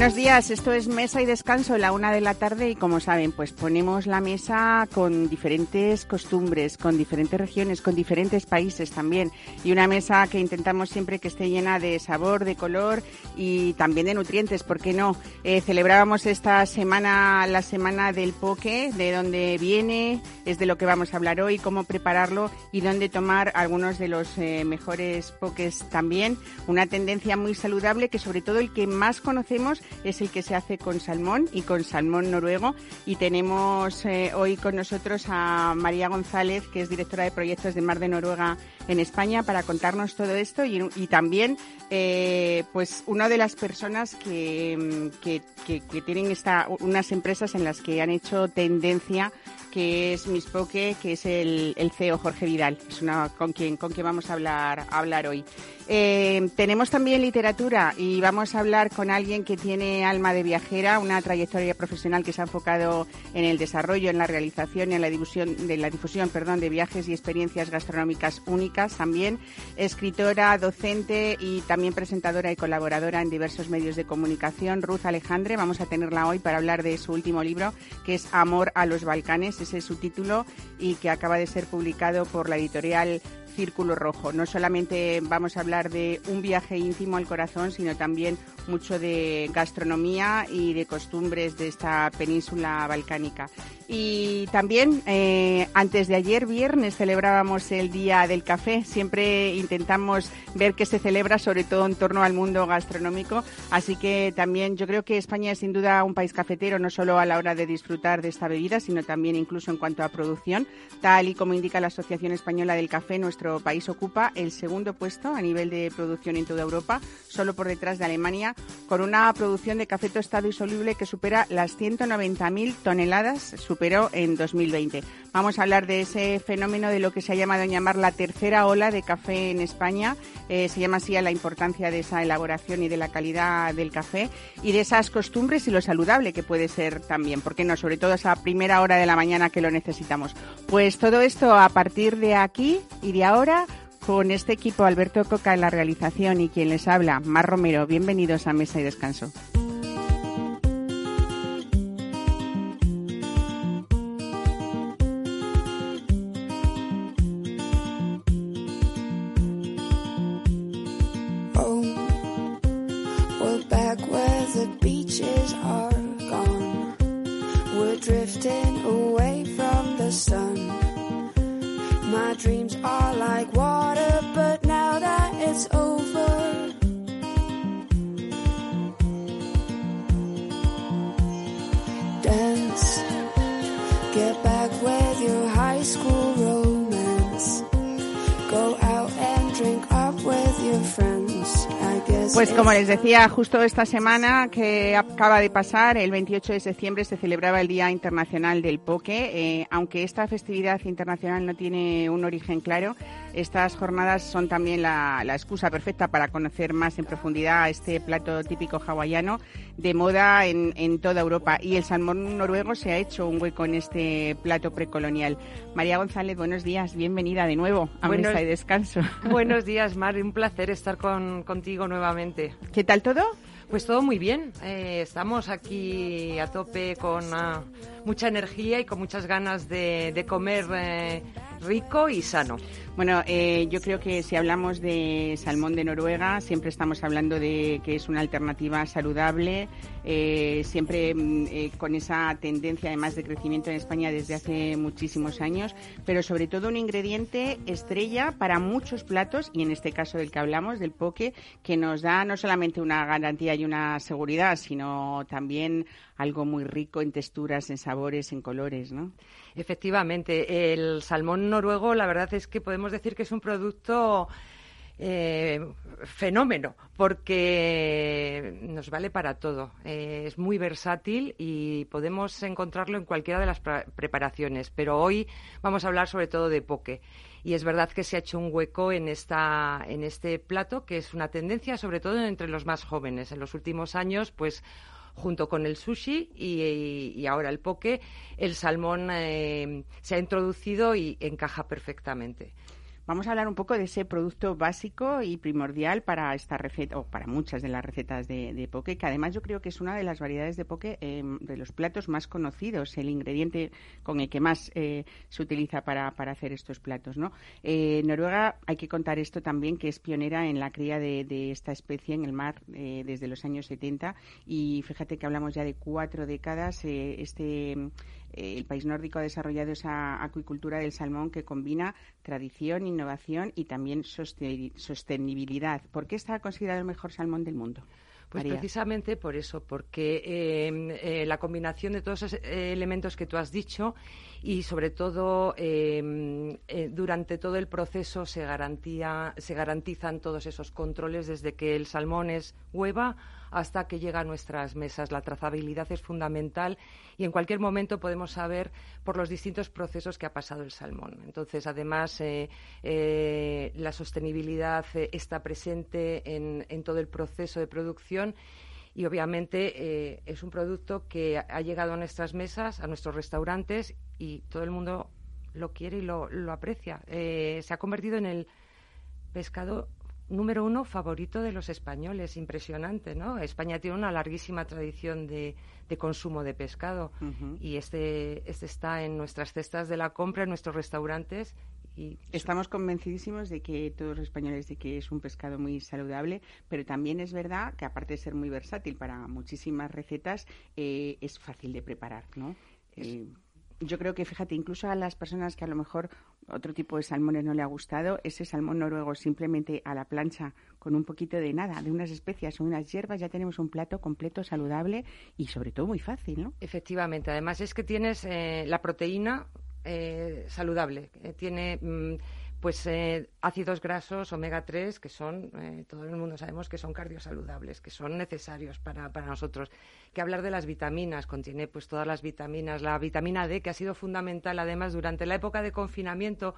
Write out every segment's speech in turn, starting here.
Buenos días, esto es Mesa y Descanso, la una de la tarde y como saben, pues ponemos la mesa con diferentes costumbres, con diferentes regiones, con diferentes países también y una mesa que intentamos siempre que esté llena de sabor, de color y también de nutrientes, ¿por qué no? Eh, celebrábamos esta semana la semana del poke, de dónde viene, es de lo que vamos a hablar hoy, cómo prepararlo y dónde tomar algunos de los eh, mejores pokés también. Una tendencia muy saludable que sobre todo el que más conocemos es el que se hace con salmón y con salmón noruego. Y tenemos eh, hoy con nosotros a María González, que es directora de proyectos de Mar de Noruega en España, para contarnos todo esto y, también, eh, pues, una de las personas que, que, tienen esta, unas empresas en las que han hecho tendencia que es Mispoke, que es el, CEO Jorge Vidal, es una con quien con quien vamos a hablar hablar hoy. Eh, tenemos también literatura y vamos a hablar con alguien que tiene alma de viajera, una trayectoria profesional que se ha enfocado en el desarrollo, en la realización y en la difusión, de la difusión perdón, de viajes y experiencias gastronómicas únicas también. Escritora, docente y también presentadora y colaboradora en diversos medios de comunicación. Ruth Alejandre, vamos a tenerla hoy para hablar de su último libro, que es Amor a los Balcanes, ese es su título y que acaba de ser publicado por la editorial Círculo Rojo. No solamente vamos a hablar de un viaje íntimo al corazón, sino también mucho de gastronomía y de costumbres de esta península balcánica. Y también, eh, antes de ayer, viernes, celebrábamos el Día del Café. Siempre intentamos ver qué se celebra, sobre todo en torno al mundo gastronómico. Así que también yo creo que España es sin duda un país cafetero, no solo a la hora de disfrutar de esta bebida, sino también incluso en cuanto a producción. Tal y como indica la Asociación Española del Café, nuestro país ocupa el segundo puesto a nivel de producción en toda Europa, solo por detrás de Alemania, con una producción de café tostado y soluble que supera las 190.000 toneladas, superó en 2020. Vamos a hablar de ese fenómeno de lo que se ha llamado llamar la tercera ola de café en España. Eh, se llama así a la importancia de esa elaboración y de la calidad del café y de esas costumbres y lo saludable que puede ser también, porque no, sobre todo esa primera hora de la mañana que lo necesitamos. Pues todo esto a partir de aquí y de ahora con este equipo Alberto Coca en la realización y quien les habla, Mar Romero. Bienvenidos a Mesa y Descanso. My dreams are like water, but now that it's over. Pues como les decía, justo esta semana que acaba de pasar, el 28 de septiembre, se celebraba el Día Internacional del Poke. Eh, aunque esta festividad internacional no tiene un origen claro, estas jornadas son también la, excusa perfecta para conocer más en profundidad este plato típico hawaiano de moda en, en, toda Europa. Y el salmón noruego se ha hecho un hueco en este plato precolonial. María González, buenos días, bienvenida de nuevo a Mesa y Descanso. Buenos días, Mar, un placer estar con, contigo nuevamente. ¿Qué tal todo? Pues todo muy bien. Eh, estamos aquí a tope con ah, mucha energía y con muchas ganas de, comer eh, rico y sano. Bueno, eh, yo creo que si hablamos de salmón de Noruega, siempre estamos hablando de que es una alternativa saludable, eh, siempre mm, eh, con esa tendencia además de crecimiento en España desde hace muchísimos años, pero sobre todo un ingrediente estrella para muchos platos y en este caso del que hablamos, del poke, que nos da no solamente una garantía y una seguridad, sino también algo muy rico en texturas, en sabores, en colores, ¿no? Efectivamente, el salmón noruego, la verdad es que podemos decir que es un producto eh, fenómeno, porque nos vale para todo. Eh, es muy versátil y podemos encontrarlo en cualquiera de las preparaciones. Pero hoy vamos a hablar sobre todo de poke. Y es verdad que se ha hecho un hueco en, esta, en este plato, que es una tendencia sobre todo entre los más jóvenes. En los últimos años, pues junto con el sushi y, ahora el poke, el salmón eh, se ha introducido y encaja perfectamente. Vamos a hablar un poco de ese producto básico y primordial para esta receta, o para muchas de las recetas de, poke, que además yo creo que es una de las variedades de poke em, de los platos más conocidos, el ingrediente con el que más eh, se utiliza para, hacer estos platos. ¿no? Eh, Noruega, hay que contar esto también, que es pionera en la cría de, esta especie en el mar eh, desde los años 70 y fíjate que hablamos ya de cuatro décadas. este eh, el país nórdico ha desarrollado esa acuicultura del salmón que combina tradición, innovación y también sostenibilidad. ¿Por qué está considerado el mejor salmón del mundo? Pues precisamente por eso, porque em, eh, la combinación de todos esos eh, elementos que tú has dicho y sobre todo em, durante todo el proceso se, garantía, se garantizan todos esos controles desde que el salmón es hueva hasta que llega a nuestras mesas. La trazabilidad es fundamental y en cualquier momento podemos saber por los distintos procesos que ha pasado el salmón. Entonces, además, eh, eh, la sostenibilidad eh, está presente en, todo el proceso de producción y obviamente es un producto que ha llegado a nuestras mesas, a nuestros restaurantes y todo el mundo lo quiere y lo, lo aprecia. se ha convertido en el pescado número uno favorito de los españoles, impresionante, ¿no? España tiene una larguísima tradición de, consumo de pescado y este, este está en nuestras cestas de la compra, en nuestros restaurantes. Y Estamos convencidísimos de que todos los españoles de que es un pescado muy saludable, pero también es verdad que aparte de ser muy versátil para muchísimas recetas, eh, es fácil de preparar, ¿no? Eh, yo creo que, fíjate, incluso a las personas que a lo mejor otro tipo de salmones no le ha gustado, ese salmón noruego simplemente a la plancha con un poquito de nada, de unas especias o unas hierbas, ya tenemos un plato completo, saludable y sobre todo muy fácil, ¿no? Efectivamente. Además es que tienes eh, la proteína eh, saludable. Eh, tiene mm, pues eh, ácidos grasos omega 3 que son, eh, todo el mundo sabemos que son cardiosaludables, que son necesarios para, para, nosotros. Que hablar de las vitaminas, contiene pues todas las vitaminas, la vitamina D que ha sido fundamental además durante la época de confinamiento,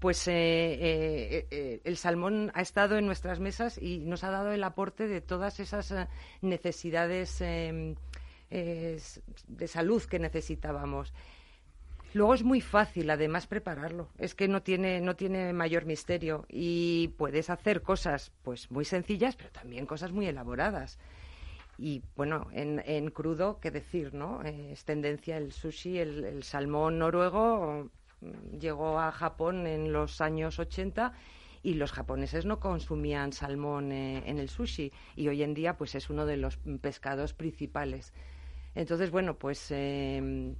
pues eh, el salmón ha estado en nuestras mesas y nos ha dado el aporte de todas esas necesidades de salud que necesitábamos. Luego es muy fácil, además, prepararlo. Es que no tiene, no tiene mayor misterio y puedes hacer cosas, pues, muy sencillas, pero también cosas muy elaboradas. Y bueno, en, en crudo, qué decir, ¿no? Eh, es tendencia el sushi, el, salmón noruego mm, llegó a Japón en los años 80 y los japoneses no consumían salmón eh, en el sushi y hoy en día pues es uno de los pescados principales. Entonces, bueno, pues eh,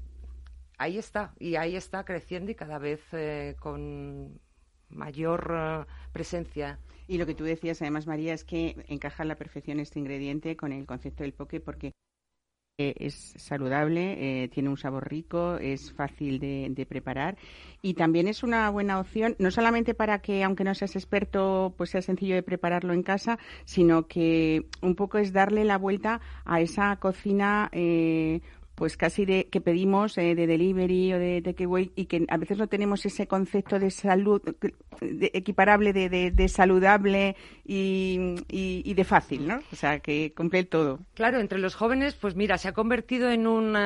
ahí está, y ahí está creciendo y cada vez eh, con mayor eh, presencia. Y lo que tú decías, además, María, es que encaja a la perfección este ingrediente con el concepto del poke porque eh, es saludable, tiene un sabor rico, es fácil de, de, preparar y también es una buena opción, no solamente para que, aunque no seas experto, pues sea sencillo de prepararlo en casa, sino que un poco es darle la vuelta a esa cocina eh, pues casi de que pedimos eh, de delivery o de takeaway y que a veces no tenemos ese concepto de salud equiparable de, de, saludable y, y, de fácil, ¿no? O sea, que cumple todo. Claro, entre los jóvenes, pues mira, se ha convertido en, un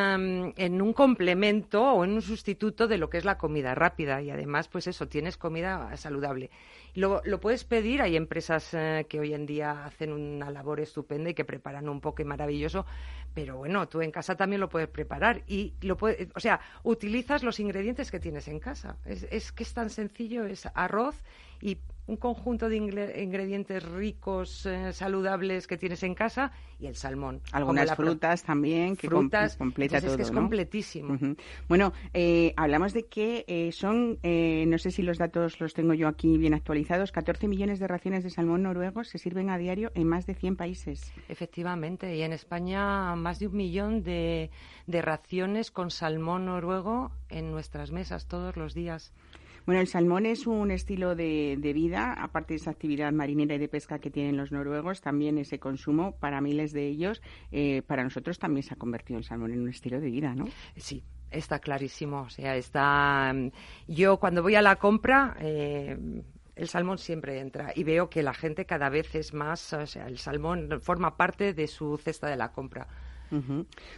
en un complemento o en un sustituto de lo que es la comida rápida y además, pues eso, tienes comida saludable. Lo, lo puedes pedir, hay empresas eh, que hoy en día hacen una labor estupenda y que preparan un poke maravilloso, pero bueno, tú en casa también lo puedes preparar y lo puedes, o sea, utilizas los ingredientes que tienes en casa. Es, es que es tan sencillo, es arroz y un conjunto de ingredientes ricos, eh, saludables que tienes en casa y el salmón. Algunas frutas también, que frutas, completa todo. Es que es completísimo. Bueno, eh, hablamos de que eh, son, no sé si los datos los tengo yo aquí bien actualizados, 14 millones de raciones de salmón noruego se sirven a diario en más de 100 países. Efectivamente, y en España más de un millón de, de raciones con salmón noruego en nuestras mesas todos los días. Bueno, el salmón es un estilo de, vida, aparte de esa actividad marinera y de pesca que tienen los noruegos, también ese consumo para miles de ellos, eh, para nosotros también se ha convertido el salmón en un estilo de vida, ¿no? Sí, Está clarísimo, o sea, está. Yo cuando voy a la compra, eh, el salmón siempre entra y veo que la gente cada vez es más, o sea, el salmón forma parte de su cesta de la compra.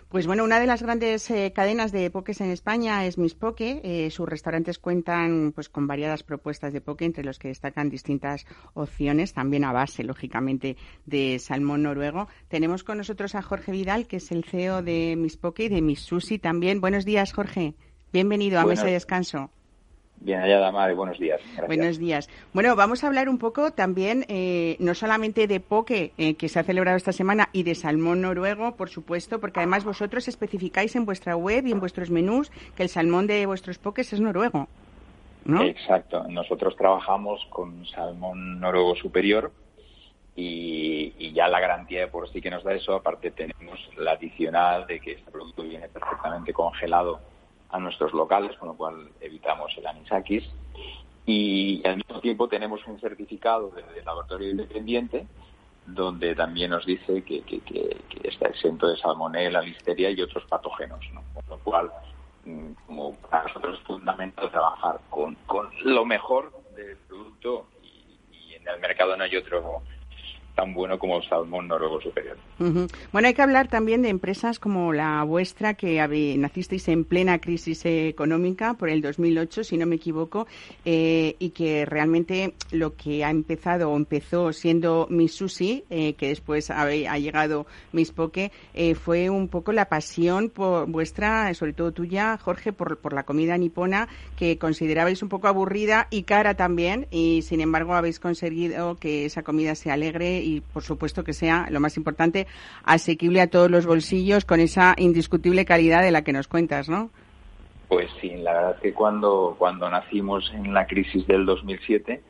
Pues bueno, una de las grandes eh, cadenas de pokés en España es Miss Poke. Eh, sus restaurantes cuentan pues con variadas propuestas de poke, entre los que destacan distintas opciones, también a base, lógicamente, de salmón noruego. Tenemos con nosotros a Jorge Vidal, que es el CEO de Miss Poke y de Miss Sushi también. Buenos días, Jorge. Bienvenido a Mesa de Descanso. Bien hallada, Madre. Buenos días. Buenos días. Bueno, vamos a hablar un poco también, eh, no solamente de poke, eh, que se ha celebrado esta semana, y de salmón noruego, por supuesto, porque además vosotros especificáis en vuestra web y en vuestros menús que el salmón de vuestros pokés es noruego. ¿no? Exacto. Nosotros trabajamos con salmón noruego superior y, y, ya la garantía de por sí que nos da eso. Aparte, tenemos la adicional de que este producto viene perfectamente congelado a nuestros locales, con lo cual evitamos el anisakis. Y al mismo tiempo tenemos un certificado de, laboratorio independiente donde también nos dice que, está exento de salmonella, listeria y otros patógenos, con lo cual mm, como para nosotros es fundamental trabajar con, con lo mejor del producto y, y en el mercado no hay otro tan bueno como salmón noruego superior. Bueno, hay que hablar también de empresas como la vuestra, que nacisteis en plena crisis económica por el 2008, si no me equivoco, eh, y que realmente lo que ha empezado o empezó siendo Miss Sushi, eh, que después ha, llegado Miss Poke, eh, fue un poco la pasión por vuestra, sobre todo tuya, Jorge, por, por la comida nipona, que considerabais un poco aburrida y cara también, y sin embargo habéis conseguido que esa comida sea alegre y, por supuesto, que sea, lo más importante, asequible a todos los bolsillos con esa indiscutible calidad de la que nos cuentas, ¿no? Pues sí, la verdad es que cuando, cuando nacimos en la crisis del 2007,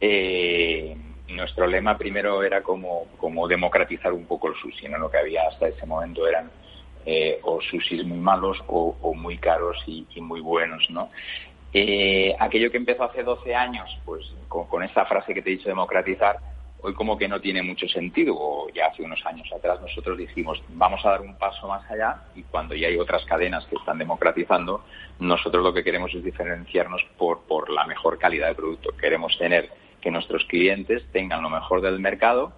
eh, nuestro lema primero era como, como democratizar un poco el sushi, ¿no? Lo que había hasta ese momento eran eh, o sushis muy malos o, muy caros y, muy buenos, ¿no? Eh, aquello que empezó hace 12 años, pues con, con esta frase que te he dicho, democratizar, hoy como que no tiene mucho sentido. O ya hace unos años atrás nosotros dijimos, vamos a dar un paso más allá y cuando ya hay otras cadenas que están democratizando, nosotros lo que queremos es diferenciarnos por, por la mejor calidad de producto. Queremos tener que nuestros clientes tengan lo mejor del mercado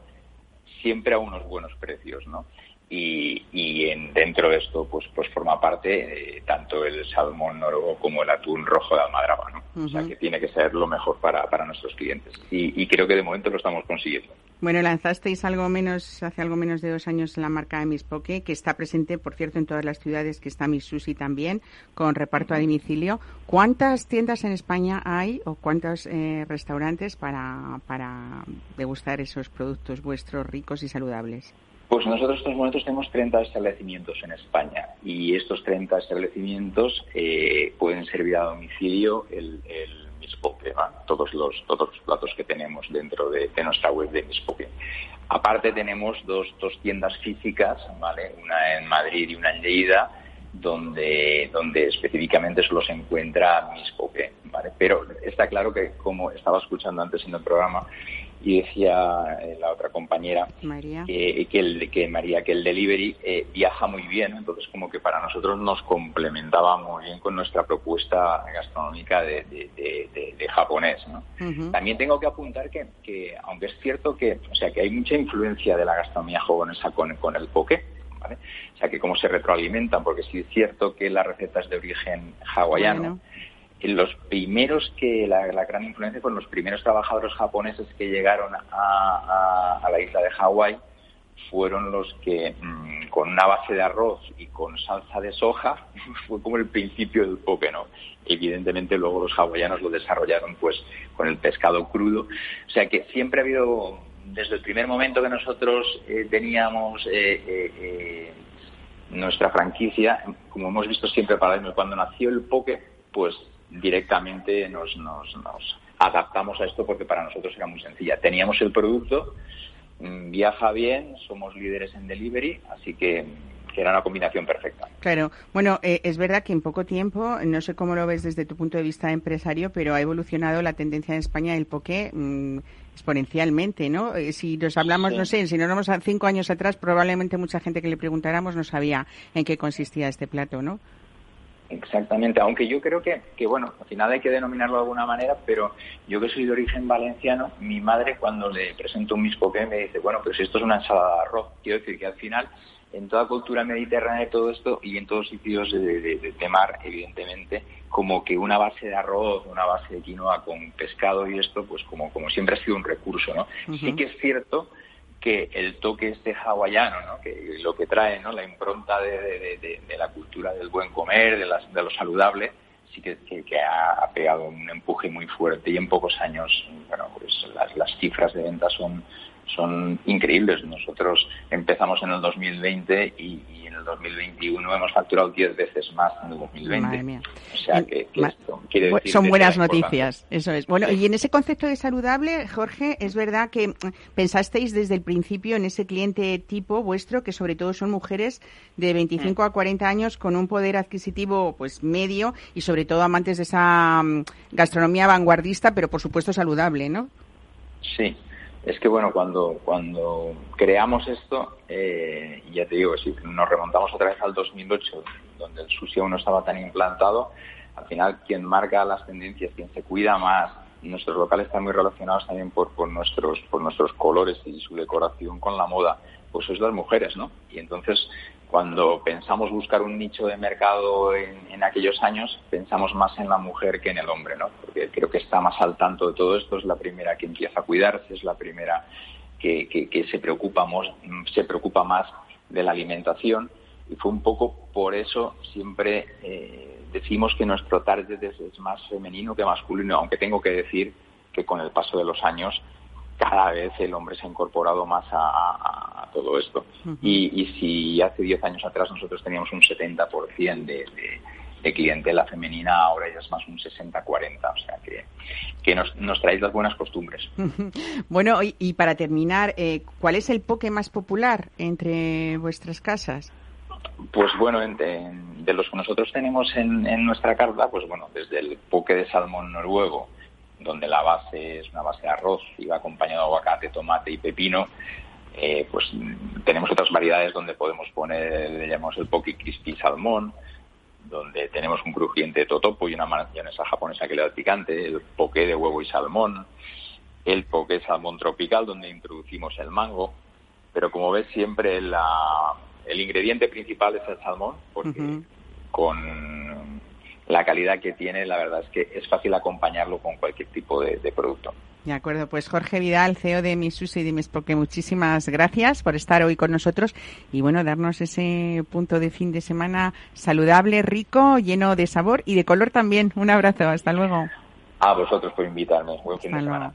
siempre a unos buenos precios, ¿no? Y, en, dentro de esto pues pues forma parte eh, tanto el salmón noruego como el atún rojo de almadraba ¿no? o sea que tiene que ser lo mejor para, para nuestros clientes. Y, creo que de momento lo estamos consiguiendo. Bueno lanzasteis algo menos hace algo menos de dos años la marca de Miss Poke que está presente por cierto en todas las ciudades que está Miss Sushi también con reparto a domicilio. ¿cuántas tiendas en España hay o cuántos eh, restaurantes para para degustar esos productos vuestros ricos y saludables? Pues nosotros en estos momentos tenemos 30 establecimientos en España y estos 30 establecimientos eh, pueden servir a domicilio el, el Mispoke, todos, los, todos los platos que tenemos dentro de, nuestra web de Mispoke. Aparte tenemos dos, dos tiendas físicas, ¿vale? una en Madrid y una en Lleida, donde, donde específicamente solo se encuentra Mispoke. ¿vale? Pero está claro que, como estaba escuchando antes en el programa, y decía eh, la otra compañera Que, el, que María que el delivery eh, viaja muy bien entonces como que para nosotros nos complementaba muy bien con nuestra propuesta gastronómica de, japonés también tengo que apuntar que, que, aunque es cierto que o sea que hay mucha influencia de la gastronomía japonesa con, con el poke ¿vale? o sea que como se retroalimentan porque sí es cierto que la receta es de origen hawaiano los primeros que, la, gran influencia fueron los primeros trabajadores japoneses que llegaron a, la isla de Hawái, fueron los que mm, con una base de arroz y con salsa de soja fue como el principio del poke, ¿no? Evidentemente luego los hawaianos lo desarrollaron pues con el pescado crudo, o sea que siempre ha habido desde el primer momento que nosotros eh, teníamos eh, eh, nuestra franquicia, como hemos visto siempre para cuando nació el poke, pues directamente nos, nos, nos adaptamos a esto porque para nosotros era muy sencilla. Teníamos el producto, mm, viaja bien, somos líderes en delivery, así que era una combinación perfecta. Claro, bueno, eh, es verdad que en poco tiempo, no sé cómo lo ves desde tu punto de vista empresario, pero ha evolucionado la tendencia en España del poke mm, exponencialmente, ¿no? Eh, si nos hablamos, no sé, si nos vamos a cinco años atrás, probablemente mucha gente que le preguntáramos no sabía en qué consistía este plato, ¿no? Exactamente, aunque yo creo que, que, bueno, al final hay que denominarlo de alguna manera, pero yo que soy de origen valenciano, mi madre cuando le presento un mispoqué me dice, bueno, pero si esto es una ensalada de arroz, quiero decir que al final en toda cultura mediterránea y todo esto, y en todos sitios de, mar, evidentemente, como que una base de arroz, una base de quinoa con pescado y esto, pues como, como siempre ha sido un recurso, ¿no? Sí que es cierto que el toque este hawaiano, ¿no? que lo que trae ¿no? la impronta de, la cultura del buen comer, de, las, de lo saludable, sí que, que, ha pegado un empuje muy fuerte y en pocos años bueno, pues las, las cifras de ventas son, son increíbles. Nosotros empezamos en el 2020 y, en el 2021 hemos facturado 10 veces más en el 2020. O sea que, son buenas noticias, eso es. Bueno, y en ese concepto de saludable, Jorge, es verdad que mm, pensasteis desde el principio en ese cliente tipo vuestro, que sobre todo son mujeres de 25 a 40 años con un poder adquisitivo pues medio y sobre todo amantes de esa mm, gastronomía vanguardista, pero por supuesto saludable, ¿no? Sí, es que bueno, cuando, cuando creamos esto, eh, ya te digo, si nos remontamos otra vez al 2008, donde el sushi aún no estaba tan implantado, al final quien marca las tendencias, quien se cuida más, nuestros locales están muy relacionados también por, por nuestros por nuestros colores y su decoración con la moda, pues es las mujeres, ¿no? Y entonces cuando pensamos buscar un nicho de mercado en, aquellos años, pensamos más en la mujer que en el hombre, ¿no? Porque creo que está más al tanto de todo esto, es la primera que empieza a cuidarse, es la primera que, se, preocupa, se preocupa más de la alimentación y fue un poco por eso siempre eh, decimos que nuestro target es, más femenino que masculino, aunque tengo que decir que con el paso de los años cada vez el hombre se ha incorporado más a, todo esto. y, si hace 10 años atrás nosotros teníamos un 70% de, de, clientela femenina, ahora ya es más un 60-40. O sea que, que nos, nos traéis las buenas costumbres. bueno, y, para terminar, eh, ¿cuál es el poke más popular entre vuestras casas? Pues bueno, de los que nosotros tenemos en, en nuestra carta, pues bueno, desde el poke de salmón noruego, donde la base es una base de arroz y va acompañado de aguacate, tomate y pepino, eh, pues tenemos otras variedades donde podemos poner, le llamamos el poke crispy salmón, donde tenemos un crujiente totopo y una mayonesa japonesa que le da picante, el poke de huevo y salmón, el poke salmón tropical, donde introducimos el mango, pero como ves siempre el ingrediente principal es el salmón, porque con la calidad que tiene, la verdad es que es fácil acompañarlo con cualquier tipo de, producto. De acuerdo, pues Jorge Vidal, CEO de Misusi y de porque muchísimas gracias por estar hoy con nosotros y bueno, darnos ese punto de fin de semana saludable, rico, lleno de sabor y de color también. Un abrazo, hasta luego. A vosotros por invitarme. Buen fin de semana.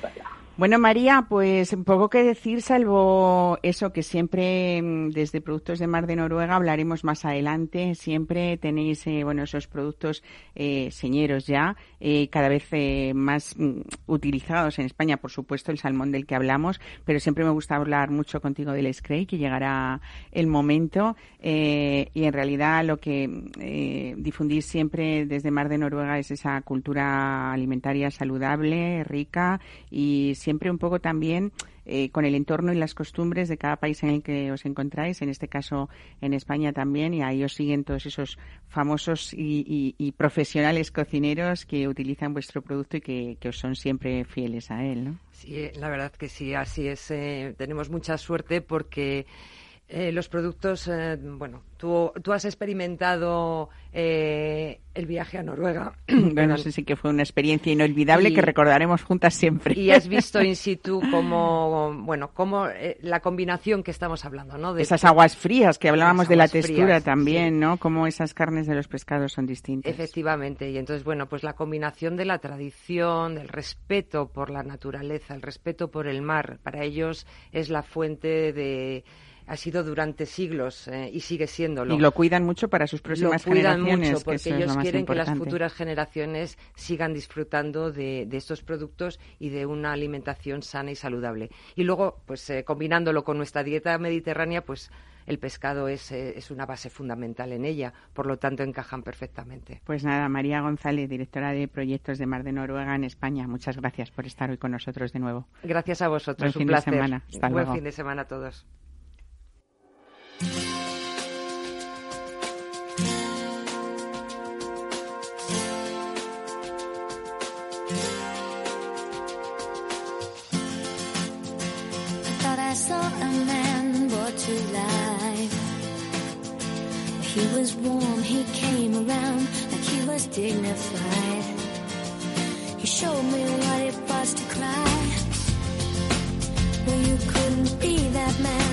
Gracias. Bueno, María, pues poco que decir, salvo eso que siempre mm, desde Productos de Mar de Noruega hablaremos más adelante. Siempre tenéis, eh, bueno, esos productos eh, señeros ya, eh, cada vez eh, más mm, utilizados en España, por supuesto, el salmón del que hablamos, pero siempre me gusta hablar mucho contigo del Scray, que llegará el momento. y en realidad lo que difundís siempre desde Mar de Noruega es esa cultura alimentaria saludable, rica y siempre siempre un poco también eh, con el entorno y las costumbres de cada país en el que os encontráis, en este caso en España también, y ahí os siguen todos esos famosos y, profesionales cocineros que utilizan vuestro producto y que, os son siempre fieles a él, ¿no? Sí, la verdad que sí, así es. Eh, tenemos mucha suerte porque eh, los productos, eh, bueno, tú, tú, has experimentado eh, el viaje a Noruega. Bueno, sí, sí que fue una experiencia inolvidable que recordaremos juntas siempre. Y has visto in situ como, bueno, como la combinación que estamos hablando, ¿no? De esas aguas frías que hablábamos de la textura también, ¿no? Como esas carnes de los pescados son distintas. Efectivamente, y entonces, bueno, pues la combinación de la tradición, del respeto por la naturaleza, el respeto por el mar, para ellos es la fuente de ha sido durante siglos eh, y sigue siéndolo. Y lo cuidan mucho para sus próximas lo cuidan mucho porque ellos quieren que las futuras generaciones sigan disfrutando de, estos productos y de una alimentación sana y saludable. Y luego, pues eh, combinándolo con nuestra dieta mediterránea, pues el pescado es, eh, es, una base fundamental en ella, por lo tanto encajan perfectamente. Pues nada, María González, directora de proyectos de Mar de Noruega en España, muchas gracias por estar hoy con nosotros de nuevo. Gracias a vosotros, Buen un fin De semana. Buen fin de semana a todos. He was warm, he came around like he was dignified. He showed me what it was to cry. Well, you couldn't be that man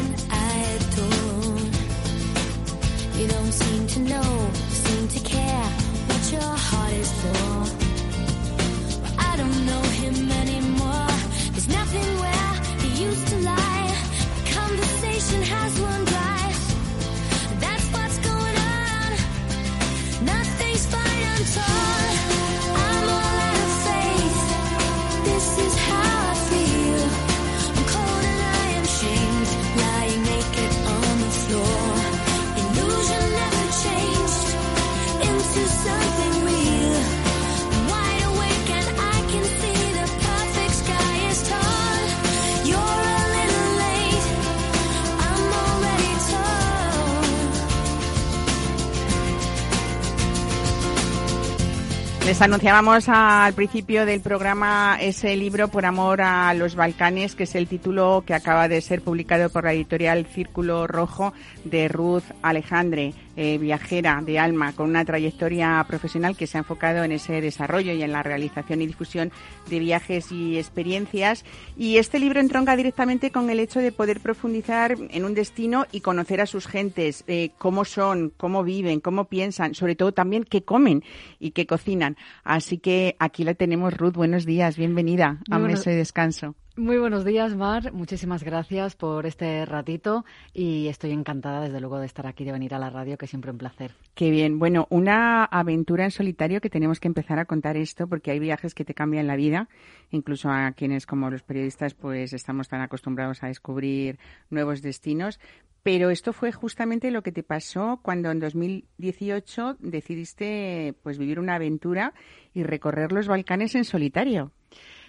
Les anunciábamos al principio del programa ese libro Por amor a los Balcanes, que es el título que acaba de ser publicado por la editorial Círculo Rojo de Ruth Alejandre, eh, viajera de alma, con una trayectoria profesional que se ha enfocado en ese desarrollo y en la realización y difusión de viajes y experiencias. Y este libro entronca directamente con el hecho de poder profundizar en un destino y conocer a sus gentes, eh, cómo son, cómo viven, cómo piensan, sobre todo también qué comen y qué cocinan. Así que aquí la tenemos, Ruth. Buenos días, bienvenida a Muy buenos- Mesa de Descanso. Muy buenos días, Mar. Muchísimas gracias por este ratito y estoy encantada, desde luego, de estar aquí, de venir a la radio, que es siempre un placer. Qué bien. Bueno, una aventura en solitario que tenemos que empezar a contar esto porque hay viajes que te cambian la vida, incluso a quienes como los periodistas pues estamos tan acostumbrados a descubrir nuevos destinos. Pero esto fue justamente lo que te pasó cuando en 2018 decidiste pues vivir una aventura y recorrer los Balcanes en solitario.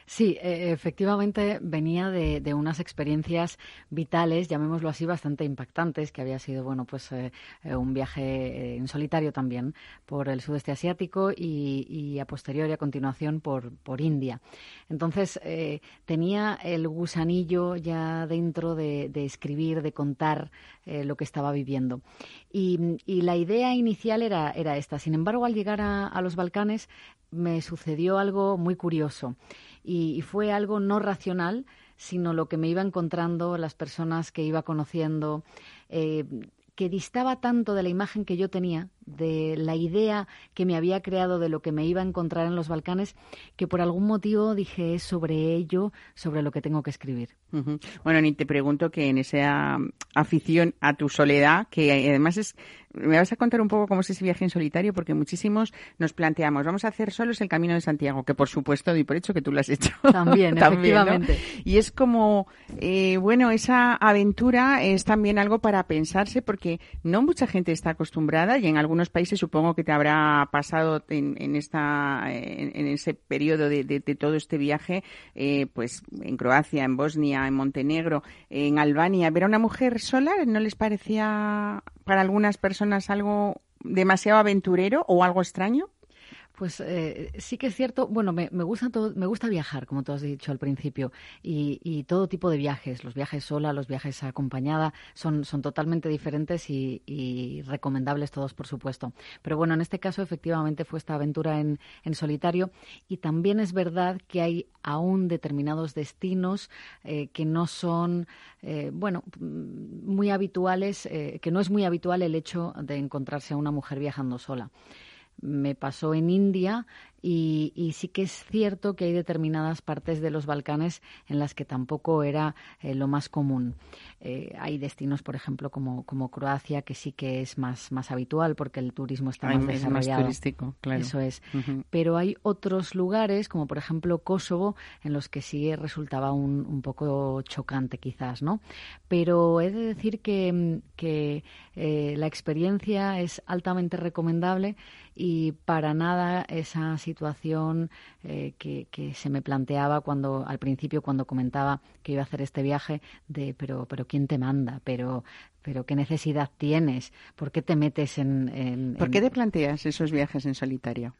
Sí, eh, efectivamente venía de, unas experiencias vitales, llamémoslo así, bastante impactantes, que había sido, bueno, pues eh, eh, un viaje eh, en solitario también por el sudeste asiático y, a posteriori, a continuación, por, por India. Entonces, tenía el gusanillo ya dentro de, escribir, de contar lo que estaba viviendo. Y, la idea inicial era, esta. Sin embargo, al llegar a los Balcanes, me sucedió algo muy curioso y, y fue algo no racional, sino lo que me iba encontrando, las personas que iba conociendo, eh, que distaba tanto de la imagen que yo tenía, de la idea que me había creado de lo que me iba a encontrar en los Balcanes, que por algún motivo dije sobre ello, sobre lo que tengo que escribir. Bueno, ni te pregunto que en esa um, afición a tu soledad, que además es, me vas a contar un poco cómo es ese viaje en solitario, porque muchísimos nos planteamos, vamos a hacer solos el Camino de Santiago, que por supuesto doy por hecho que tú lo has hecho. También, ¿no? efectivamente. Y es como, eh, bueno, esa aventura es también algo para pensarse, porque no mucha gente está acostumbrada y en algunos países supongo que te habrá pasado en, en esta, en, ese periodo de, de- de todo este viaje, eh, pues en Croacia, en Bosnia, en Montenegro, en Albania, ver a una mujer sola, ¿no les parecía para algunas personas algo demasiado aventurero o algo extraño? Pues eh, sí que es cierto. Bueno, me, gusta todo, me gusta viajar, como tú has dicho al principio, y, todo tipo de viajes. Los viajes sola, los viajes acompañada, son, totalmente diferentes y, recomendables todos, por supuesto. Pero bueno, en este caso efectivamente fue esta aventura en, solitario y también es verdad que hay aún determinados destinos eh, que no son, eh, bueno, muy habituales, eh, que no es muy habitual el hecho de encontrarse a una mujer viajando sola me pasó en India y, y sí que es cierto que hay determinadas partes de los Balcanes en las que tampoco era eh, lo más común. Eh, hay destinos, por ejemplo, como, como Croacia, que sí que es más, más habitual porque el turismo está más es más desarrollado. turístico, claro. Eso es. Pero hay otros lugares, como por ejemplo Kosovo, en los que sí resultaba un, un poco chocante quizás, ¿no? Pero he de decir que, que eh, la experiencia es altamente recomendable y para nada esa situación eh, que, que se me planteaba cuando al principio cuando comentaba que iba a hacer este viaje de pero pero quién te manda pero pero qué necesidad tienes por qué te metes en, en- ¿Por qué te planteas esos viajes en solitario?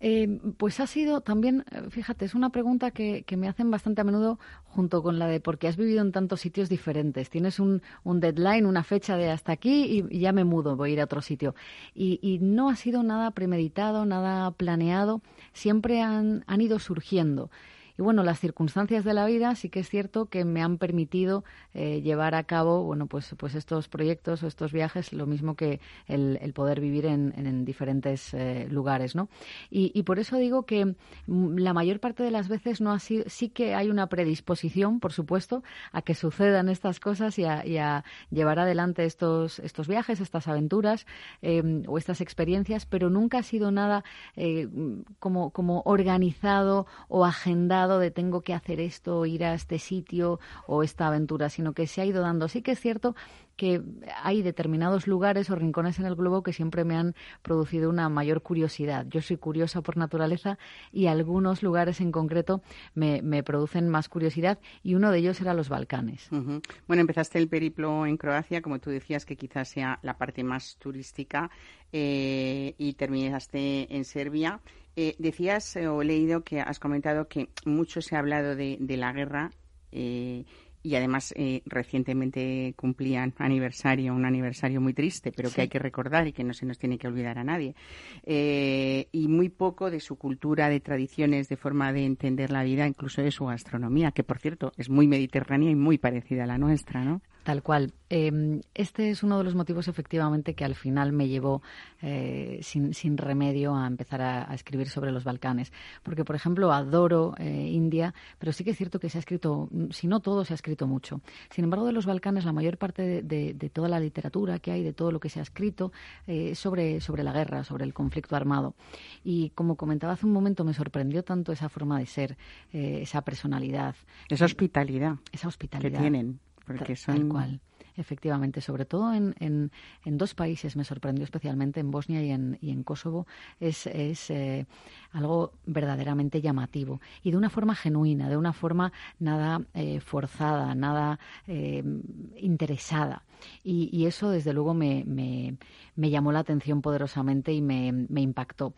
Eh, pues ha sido también, eh, fíjate, es una pregunta que, que, me hacen bastante a menudo junto con la de porque has vivido en tantos sitios diferentes. Tienes un, un deadline, una fecha de hasta aquí y, ya me mudo, voy a ir a otro sitio. Y, y, no ha sido nada premeditado, nada planeado, siempre han, han ido surgiendo. Y bueno, las circunstancias de la vida sí que es cierto que me han permitido eh, llevar a cabo, bueno, pues, pues estos proyectos o estos viajes, lo mismo que el, poder vivir en, en diferentes eh, lugares, ¿no? Y, y, por eso digo que mm, la mayor parte de las veces no ha sido, sí que hay una predisposición, por supuesto, a que sucedan estas cosas y a, y a llevar adelante estos, estos viajes, estas aventuras eh, o estas experiencias, pero nunca ha sido nada como, como organizado o agendado de tengo que hacer esto, ir a este sitio o esta aventura, sino que se ha ido dando. Sí que es cierto que hay determinados lugares o rincones en el globo que siempre me han producido una mayor curiosidad. Yo soy curiosa por naturaleza y algunos lugares en concreto me, producen más curiosidad y uno de ellos era los Balcanes. Bueno, empezaste el periplo en Croacia, como tú decías, que quizás sea la parte más turística eh, y terminaste en Serbia. Eh, decías eh, o he leído que has comentado que mucho se ha hablado de, la guerra eh, y además recientemente cumplían aniversario, un aniversario muy triste, pero que hay que recordar y que no se nos tiene que olvidar a nadie. y muy poco de su cultura, de tradiciones, de forma de entender la vida, incluso de su gastronomía, que por cierto es muy mediterránea y muy parecida a la nuestra, ¿no? Tal cual. Em, este es uno de los motivos, efectivamente, que al final me llevó eh, sin, sin, remedio a empezar a, escribir sobre los Balcanes. Porque, por ejemplo, adoro eh, India, pero sí que es cierto que se ha escrito, si no todo, se ha escrito mucho. Sin embargo, de los Balcanes, la mayor parte de, toda la literatura que hay, de todo lo que se ha escrito, eh, sobre, sobre la guerra, sobre el conflicto armado. Y como comentaba hace un momento, me sorprendió tanto esa forma de ser, esa personalidad. Esa hospitalidad. Esa hospitalidad. Que tienen porque son... cual. Efectivamente, sobre todo en, en, en, dos países me sorprendió especialmente, en Bosnia y en, y en Kosovo, es, es eh, algo verdaderamente llamativo y de una forma genuina, de una forma nada eh, forzada, nada eh, interesada. Y, y, eso, desde luego, me, me, me, llamó la atención poderosamente y me, me impactó.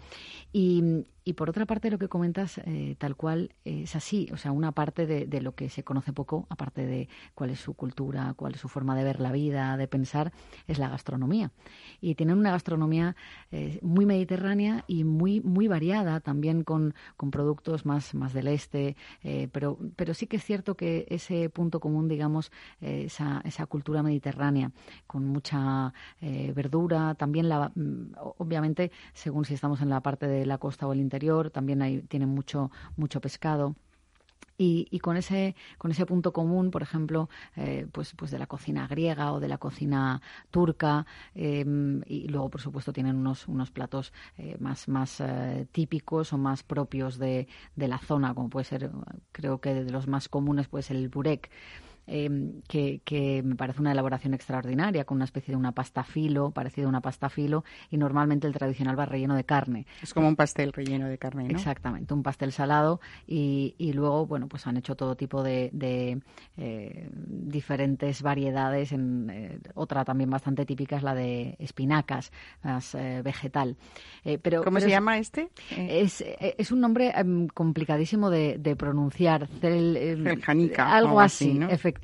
Y, por otra parte, lo que comentas, eh, tal cual, es así. O sea, una parte de, de, lo que se conoce poco, aparte de cuál es su cultura, cuál es su forma de ver la vida, de pensar, es la gastronomía. Y tienen una gastronomía eh, muy mediterránea y muy, muy variada, también con, con productos más, más del este. Eh, pero, pero sí que es cierto que ese punto común, digamos, esa, esa cultura mediterránea, con mucha verdura, también, la, mm, obviamente, según si estamos en la parte de la costa o el interior, también hay, tienen mucho, mucho pescado. Y, con ese con ese punto común por ejemplo eh, pues pues de la cocina griega o de la cocina turca eh, y luego por supuesto tienen unos unos platos eh, más más eh, típicos o más propios de, de la zona como puede ser creo que de los más comunes puede ser el burek Em, que, me parece una elaboración extraordinaria, con una especie de una pasta filo, parecido a una pasta filo, y normalmente el tradicional va relleno de carne. Es como un pastel relleno de carne, ¿no? Exactamente, un pastel salado y, y luego, bueno, pues han hecho todo tipo de, de eh, diferentes variedades. En, eh, otra también bastante típica es la de espinacas, más eh, vegetal. pero, ¿Cómo se llama este? Es, es un nombre em, complicadísimo de, de pronunciar. Cel, em, algo así, ¿no? Efectivamente,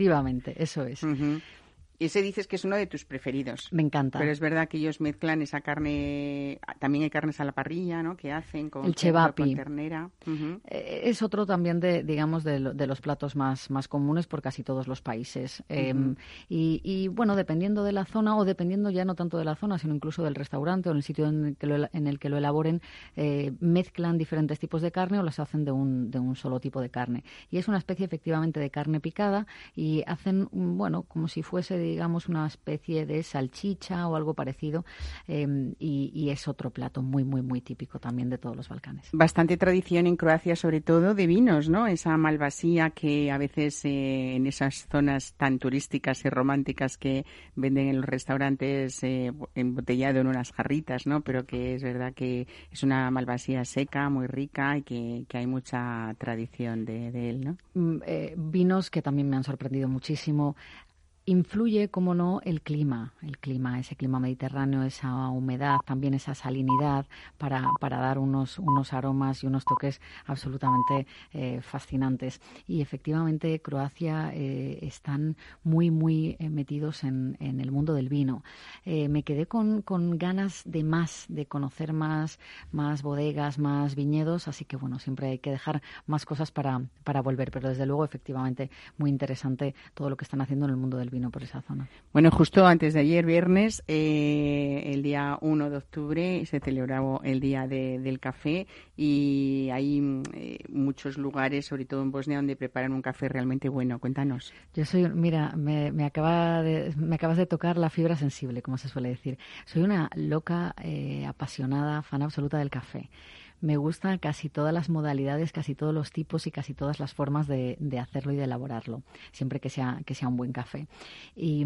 eso es. Y ese dices que es uno de tus preferidos. Me encanta. Pero es verdad que ellos mezclan esa carne, también hay carnes a la parrilla, ¿no? Que hacen con, el chevapi. ternera. Eh, es otro también de, digamos, de, los platos más, más comunes por casi todos los países. Em, y, bueno, dependiendo de la zona o dependiendo ya no tanto de la zona, sino incluso del restaurante o en el sitio en el que lo, en el que lo elaboren, eh, mezclan diferentes tipos de carne o las hacen de un, de un solo tipo de carne. Y es una especie efectivamente de carne picada y hacen, bueno, como si fuese digamos, una especie de salchicha o algo parecido em, y, es otro plato muy, muy, muy típico también de todos los Balcanes. Bastante tradición en Croacia, sobre todo de vinos, ¿no? Esa malvasía que a veces eh, en esas zonas tan turísticas y románticas que venden en los restaurantes eh, embotellado en unas jarritas, ¿no? Pero que es verdad que es una malvasía seca, muy rica y que, hay mucha tradición de, él, ¿no? Mm, eh, vinos que también me han sorprendido muchísimo Influye, como no, el clima, el clima, ese clima mediterráneo, esa humedad, también esa salinidad para, para dar unos, unos aromas y unos toques absolutamente eh, fascinantes. Y efectivamente, Croacia eh, están muy, muy eh, metidos en, en, el mundo del vino. me quedé con, con, ganas de más, de conocer más, más bodegas, más viñedos, así que bueno, siempre hay que dejar más cosas para, para volver, pero desde luego, efectivamente, muy interesante todo lo que están haciendo en el mundo del vino por esa zona. Bueno, justo antes de ayer, viernes, eh, el día 1 de octubre, se celebraba el Día del Café y hay eh, muchos lugares, sobre todo en Bosnia, donde preparan un café realmente bueno. Cuéntanos. Yo soy, mira, me, acaba me acabas de tocar la fibra sensible, como se suele decir. Soy una loca, eh, apasionada, fan absoluta del café me gustan casi todas las modalidades, casi todos los tipos y casi todas las formas de, hacerlo y de elaborarlo, siempre que sea, que sea un buen café. Y,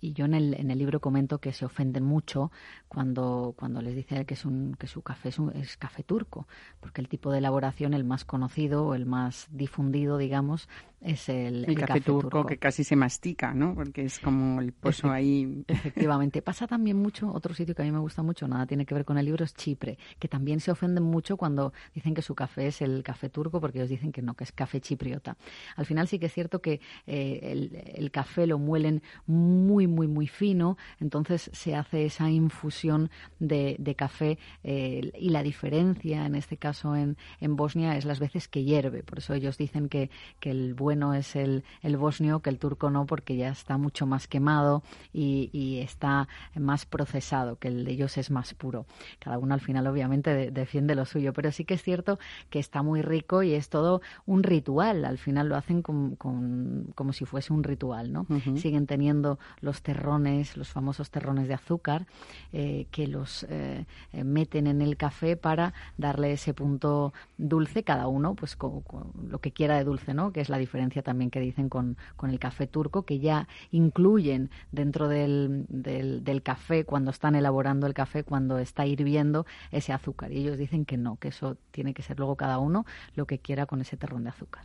yo en el, en el libro comento que se ofenden mucho cuando, cuando les dice que, es un, que su café es, es café turco, porque el tipo de elaboración, el más conocido o el más difundido, digamos, es el, el, café, turco, que casi se mastica, ¿no? Porque es como el pozo ahí. Efectivamente. Pasa también mucho, otro sitio que a mí me gusta mucho, nada tiene que ver con el libro, es Chipre, que también se ofenden mucho cuando dicen que su café es el café turco porque ellos dicen que no, que es café chipriota. Al final sí que es cierto que eh, el, café lo muelen muy, muy, muy fino, entonces se hace esa infusión de, café eh, y la diferencia en este caso en, en Bosnia es las veces que hierve. Por eso ellos dicen que, que el bueno es el, el bosnio, que el turco no, porque ya está mucho más quemado y, está más procesado, que el de ellos es más puro. Cada uno al final obviamente defiende lo suyo, pero sí que es cierto que está muy rico y es todo un ritual. Al final lo hacen con, como si fuese un ritual, ¿no? Siguen teniendo los terrones, los famosos terrones de azúcar, eh, que los eh, meten en el café para darle ese punto dulce, cada uno, pues con, lo que quiera de dulce, ¿no? Que es la diferencia también que dicen con, con el café turco, que ya incluyen dentro del, del, café, cuando están elaborando el café, cuando está hirviendo ese azúcar. Y ellos dicen que no, que eso tiene que ser luego cada uno lo que quiera con ese terrón de azúcar.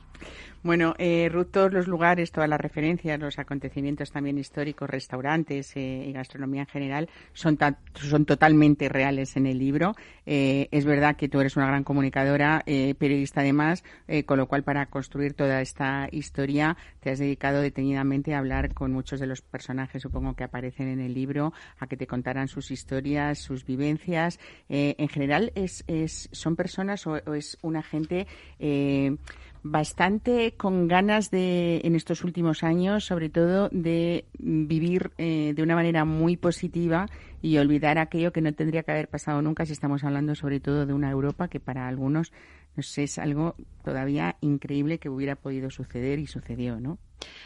Bueno, eh, Ruth, todos los lugares, todas las referencias, los acontecimientos también históricos, restaurantes eh, y gastronomía en general son, son totalmente reales en el libro. Eh, es verdad que tú eres una gran comunicadora, eh, periodista además, con lo cual para construir toda esta historia te has dedicado detenidamente a hablar con muchos de los personajes, supongo que aparecen en el libro, a que te contaran sus historias, sus vivencias. en general, es, es, ¿son personas o, o es una gente bastante con ganas de, en estos últimos años, sobre todo, de vivir eh, de una manera muy positiva y olvidar aquello que no tendría que haber pasado nunca si estamos hablando sobre todo de una Europa que para algunos es algo todavía increíble que hubiera podido suceder y sucedió, ¿no?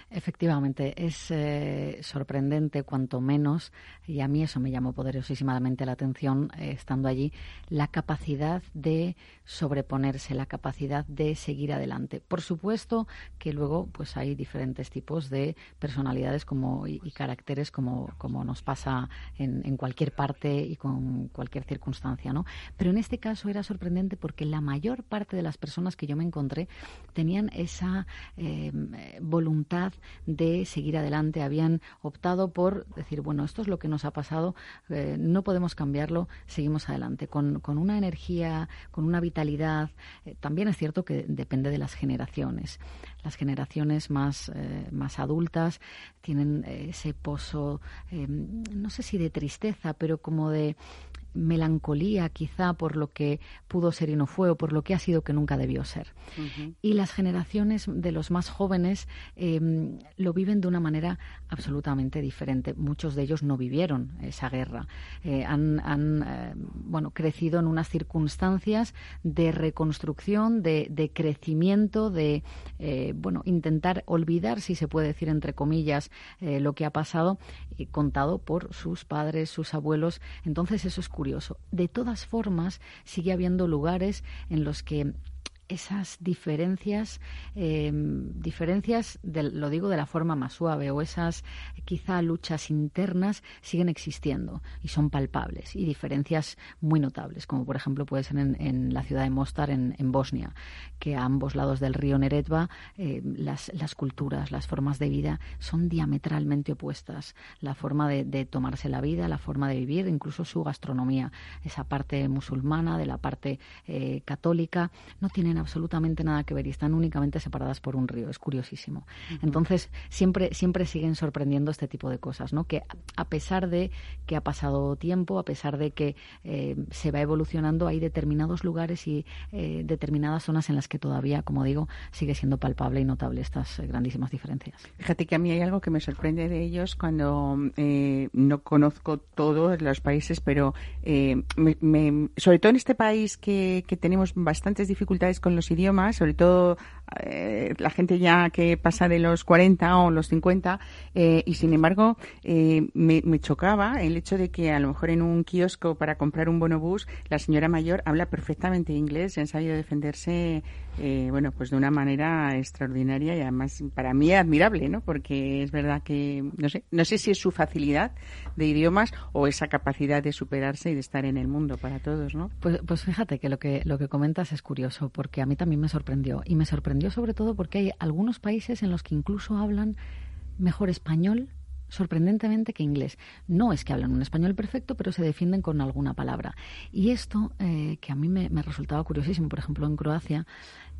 Efectivamente, es eh, sorprendente, cuanto menos, y a mí eso me llamó poderosísimamente la atención eh, estando allí, la capacidad de sobreponerse, la capacidad de seguir adelante. Por supuesto que luego pues hay diferentes tipos de personalidades como, y, caracteres como, como nos pasa en, en, cualquier parte y con cualquier circunstancia, ¿no? Pero en este caso era sorprendente porque la mayor parte de las personas que yo me encontré tenían esa eh, voluntad de seguir adelante, habían optado por decir, bueno, esto es lo que nos ha pasado, eh, no podemos cambiarlo, seguimos adelante, con, una energía, con una vitalidad. Eh, también es cierto que depende de las generaciones. Las generaciones más, eh, más adultas tienen ese pozo, no sé si de tristeza, pero como de melancolía quizá por lo que pudo ser y no fue o por lo que ha sido que nunca debió ser. Y las generaciones de los más jóvenes em, lo viven de una manera absolutamente diferente. Muchos de ellos no vivieron esa guerra. Eh, han, eh, bueno, crecido en unas circunstancias de reconstrucción, de, de crecimiento, de eh, bueno, intentar olvidar, si se puede decir entre comillas, lo que ha pasado, contado por sus padres, sus abuelos. Entonces eso es curioso. De todas formas, sigue habiendo lugares en los que esas diferencias, eh, diferencias, lo digo de la forma más suave, o esas quizá luchas internas siguen existiendo y son palpables, y diferencias muy notables, como por ejemplo puede ser en, la ciudad de Mostar, en, Bosnia, que a ambos lados del río Neretva eh, las, las, culturas, las formas de vida son diametralmente opuestas. La forma de, tomarse la vida, la forma de vivir, incluso su gastronomía, esa parte musulmana de la parte eh, católica, no tienen absolutamente nada que ver y están únicamente separadas por un río. Es curiosísimo. Entonces, siempre, siempre siguen sorprendiendo este tipo de cosas, ¿no? Que a pesar de que ha pasado tiempo, a pesar de que eh, se va evolucionando, hay determinados lugares y eh, determinadas zonas en las que todavía, como digo, sigue siendo palpable y notable estas eh, grandísimas diferencias. Fíjate que a mí hay algo que me sorprende de ellos cuando no conozco todos los países, pero sobre todo en este país que, que tenemos bastantes dificultades con los idiomas, sobre todo eh, la gente ya que pasa de los 40 o los 50, eh, y sin embargo eh, me, chocaba el hecho de que a lo mejor en un kiosco para comprar un bonobús la señora mayor habla perfectamente inglés y han sabido defenderse bueno pues de una manera extraordinaria y además para mí admirable, ¿no? Porque es verdad que no sé no sé si es su facilidad de idiomas o esa capacidad de superarse y de estar en el mundo para todos, ¿no? Pues, pues fíjate que lo que lo que comentas es curioso porque a mí también me sorprendió y me sorprendió sobre todo porque hay algunos países en los que incluso hablan mejor español sorprendentemente que inglés. No es que hablan un español perfecto, pero se defienden con alguna palabra. Y esto, eh, que a mí me, me, resultaba curiosísimo, por ejemplo, en Croacia,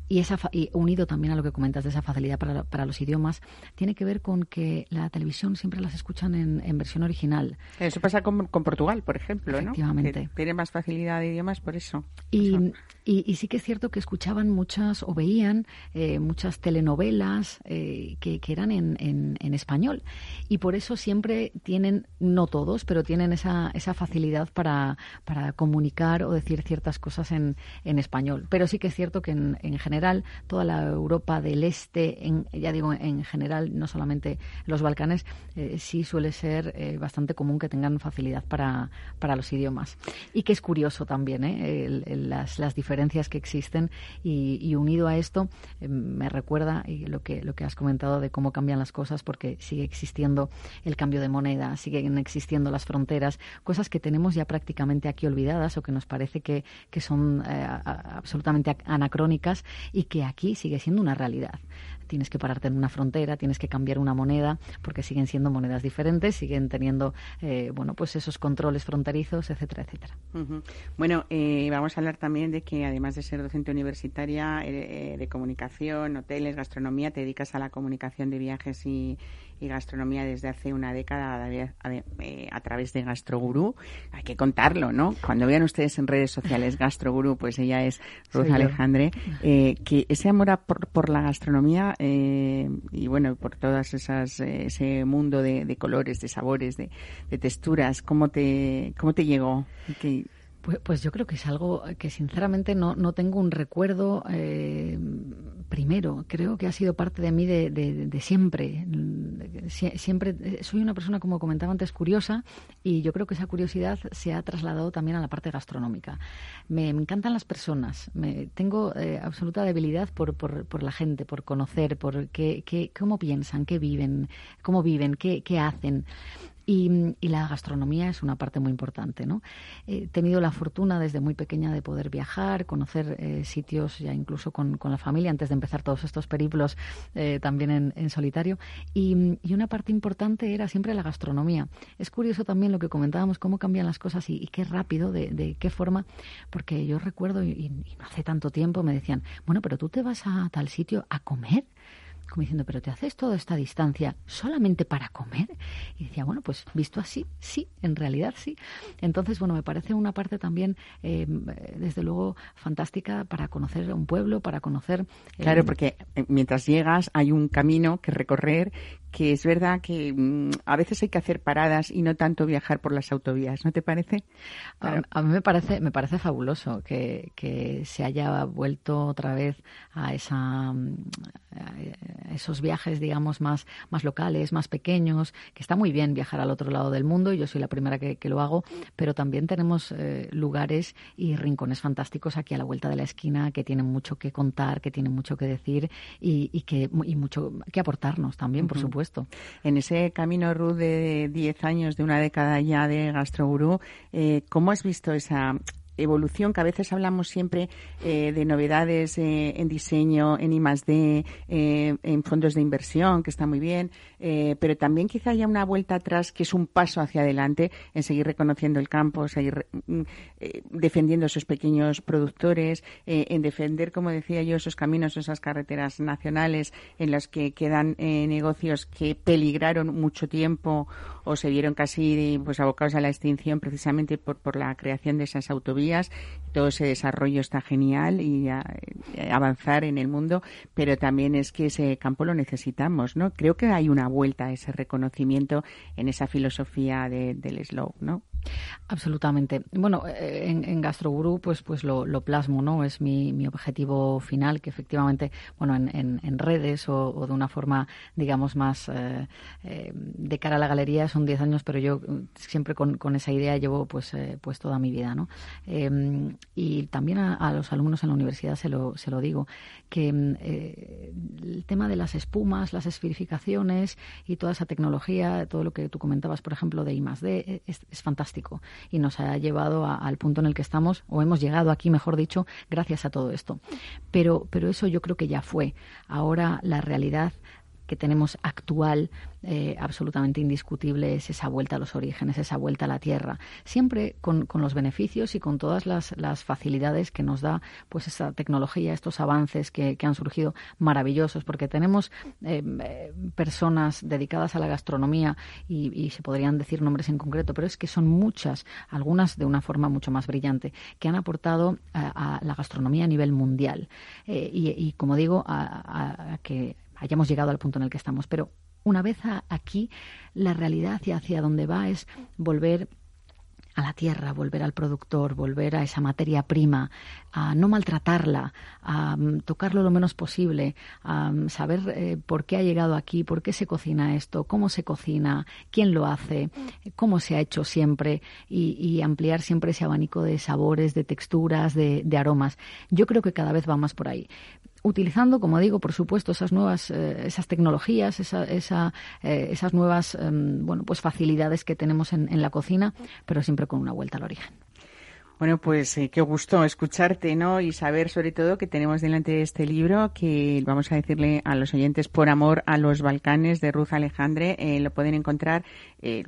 y, esa y unido también a lo que comentas de esa facilidad para, para, los idiomas, tiene que ver con que la televisión siempre las escuchan en, en versión original. Eso pasa con, con Portugal, por ejemplo, Efectivamente. ¿no? tiene más facilidad de idiomas por eso. Y, y, sí que es cierto que escuchaban muchas o veían eh, muchas telenovelas eh, que, que, eran en, en, en, español. Y por eso siempre tienen, no todos, pero tienen esa, esa facilidad para, para comunicar o decir ciertas cosas en, en español. Pero sí que es cierto que en, en general general, toda la Europa del Este, en, ya digo en general, no solamente los Balcanes, eh, sí suele ser eh, bastante común que tengan facilidad para, para los idiomas. Y que es curioso también ¿eh? las, las, diferencias que existen y, unido a esto me recuerda lo que, lo que has comentado de cómo cambian las cosas porque sigue existiendo el cambio de moneda, siguen existiendo las fronteras, cosas que tenemos ya prácticamente aquí olvidadas o que nos parece que, que son absolutamente anacrónicas y que aquí sigue siendo una realidad. Tienes que pararte en una frontera, tienes que cambiar una moneda, porque siguen siendo monedas diferentes, siguen teniendo, eh, bueno, pues esos controles fronterizos, etcétera, etcétera. Bueno, eh, vamos a hablar también de que además de ser docente universitaria eh, de comunicación, hoteles, gastronomía, te dedicas a la comunicación de viajes y, y gastronomía desde hace una década eh, a, través de Gastrogurú. Hay que contarlo, ¿no? Cuando vean ustedes en redes sociales Gastrogurú, pues ella es Ruth Alejandre, eh, que ese amor por, la gastronomía eh, y bueno, por todas esas ese mundo de, colores, de sabores, de, texturas, ¿cómo te cómo te llegó? Pues, pues, yo creo que es algo que sinceramente no, no tengo un recuerdo eh, primero. Creo que ha sido parte de mí de, de, siempre. siempre eh, soy una persona, como comentaba antes, curiosa y yo creo que esa curiosidad se ha trasladado también a la parte gastronómica. Me, encantan las personas. Me, tengo eh, absoluta debilidad por, por, por, la gente, por conocer, por qué, qué, cómo piensan, qué viven, cómo viven, qué, qué hacen. Y, la gastronomía es una parte muy importante. ¿no? He tenido la fortuna desde muy pequeña de poder viajar, conocer eh, sitios ya incluso con, con, la familia antes de empezar todos estos periplos eh, también en, en solitario. Y, y, una parte importante era siempre la gastronomía. Es curioso también lo que comentábamos, cómo cambian las cosas y, y qué rápido, de, de, qué forma, porque yo recuerdo, y, y no hace tanto tiempo, me decían, bueno, pero tú te vas a tal sitio a comer como diciendo, pero te haces toda esta distancia solamente para comer. Y decía, bueno, pues visto así, sí, en realidad sí. Entonces, bueno, me parece una parte también, eh, desde luego, fantástica para conocer un pueblo, para conocer... Claro, porque eh, mientras llegas hay un camino que recorrer que es verdad que mm, a veces hay que hacer paradas y no tanto viajar por las autovías, ¿no te parece? A, mí me parece, me parece fabuloso que, que, se haya vuelto otra vez a esa, mm, esos viajes, digamos, más, más locales, más pequeños, que está muy bien viajar al otro lado del mundo, yo soy la primera que, lo hago, pero también tenemos eh, lugares y rincones fantásticos aquí a la vuelta de la esquina que tienen mucho que contar, que tienen mucho que decir y, que, y mucho que aportarnos también, por supuesto. En ese camino, Ruth, de 10 años, de una década ya de Gastrogurú, eh, ¿cómo has visto esa, evolución, que a veces hablamos siempre eh, de novedades eh, en diseño, en I+.D., eh, en fondos de inversión, que está muy bien, pero también quizá haya una vuelta atrás que es un paso hacia adelante en seguir reconociendo el campo, seguir defendiendo esos pequeños productores, en defender, como decía yo, esos caminos, esas carreteras nacionales en las que quedan negocios que peligraron mucho tiempo o se vieron casi pues abocados a la extinción precisamente por, por la creación de esas autovías todo ese desarrollo está genial y avanzar en el mundo, pero también es que ese campo lo necesitamos, ¿no? Creo que hay una vuelta a ese reconocimiento en esa filosofía del slow, ¿no? Absolutamente. Bueno, eh, en, en Gastroguru pues, pues lo, plasmo, ¿no? Es mi, objetivo final, que efectivamente, bueno, en, redes o, de una forma, digamos, más eh, eh, de cara a la galería son 10 años, pero yo siempre con, esa idea llevo pues, pues toda mi vida, ¿no? Em, y también a, los alumnos en la universidad se lo, se lo digo, que el tema de las espumas, las esferificaciones y toda esa tecnología, todo lo que tú comentabas, por ejemplo, de I+.D., es, es fantástico y nos ha llevado al punto en el que estamos, o hemos llegado aquí, mejor dicho, gracias a todo esto. Pero, pero eso yo creo que ya fue. Ahora la realidad que tenemos actual eh, absolutamente indiscutible es esa vuelta a los orígenes, esa vuelta a la tierra, siempre con, los beneficios y con todas las, facilidades que nos da pues esa tecnología, estos avances que, han surgido maravillosos, porque tenemos eh, eh, personas dedicadas a la gastronomía y, se podrían decir nombres en concreto, pero es que son muchas, algunas de una forma mucho más brillante, que han aportado a, la gastronomía a nivel mundial. y, como digo, a que hayamos llegado al punto en el que estamos. Pero una vez aquí, la realidad hacia, hacia donde va es volver a la tierra, volver al productor, volver a esa materia prima, a no maltratarla, a mm, tocarlo lo menos posible, a mm, saber eh, por qué ha llegado aquí, por qué se cocina esto, cómo se cocina, quién lo hace, cómo se ha hecho siempre y, ampliar siempre ese abanico de sabores, de texturas, de, de aromas. Yo creo que cada vez va más por ahí utilizando, como digo, por supuesto, esas nuevas, eh, esas tecnologías, esa, esa, eh, esas nuevas, em, bueno, pues facilidades que tenemos en, en la cocina, pero siempre con una vuelta al origen. Bueno, pues eh, qué gusto escucharte, ¿no? Y saber sobre todo que tenemos delante de este libro que vamos a decirle a los oyentes por amor a los Balcanes de Ruth Alejandre. Eh, lo pueden encontrar, eh,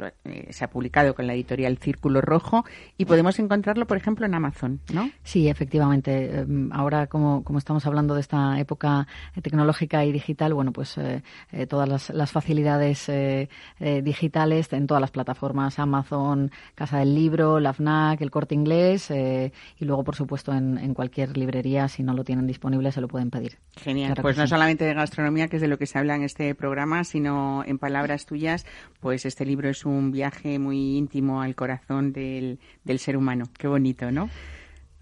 se ha publicado con la editorial Círculo Rojo y podemos encontrarlo, por ejemplo, en Amazon, ¿no? Sí, efectivamente. Em, ahora, como, como estamos hablando de esta época tecnológica y digital, bueno, pues todas las, las facilidades digitales en todas las plataformas, Amazon, Casa del Libro, la FNAC, el Corte Inglés, eh, y luego, por supuesto, en, cualquier librería, si no lo tienen disponible, se lo pueden pedir. Genial. pues no solamente de gastronomía, que es de lo que se habla en este programa, sino en palabras tuyas, pues este libro es un viaje muy íntimo al corazón del, del ser humano. Qué bonito, ¿no?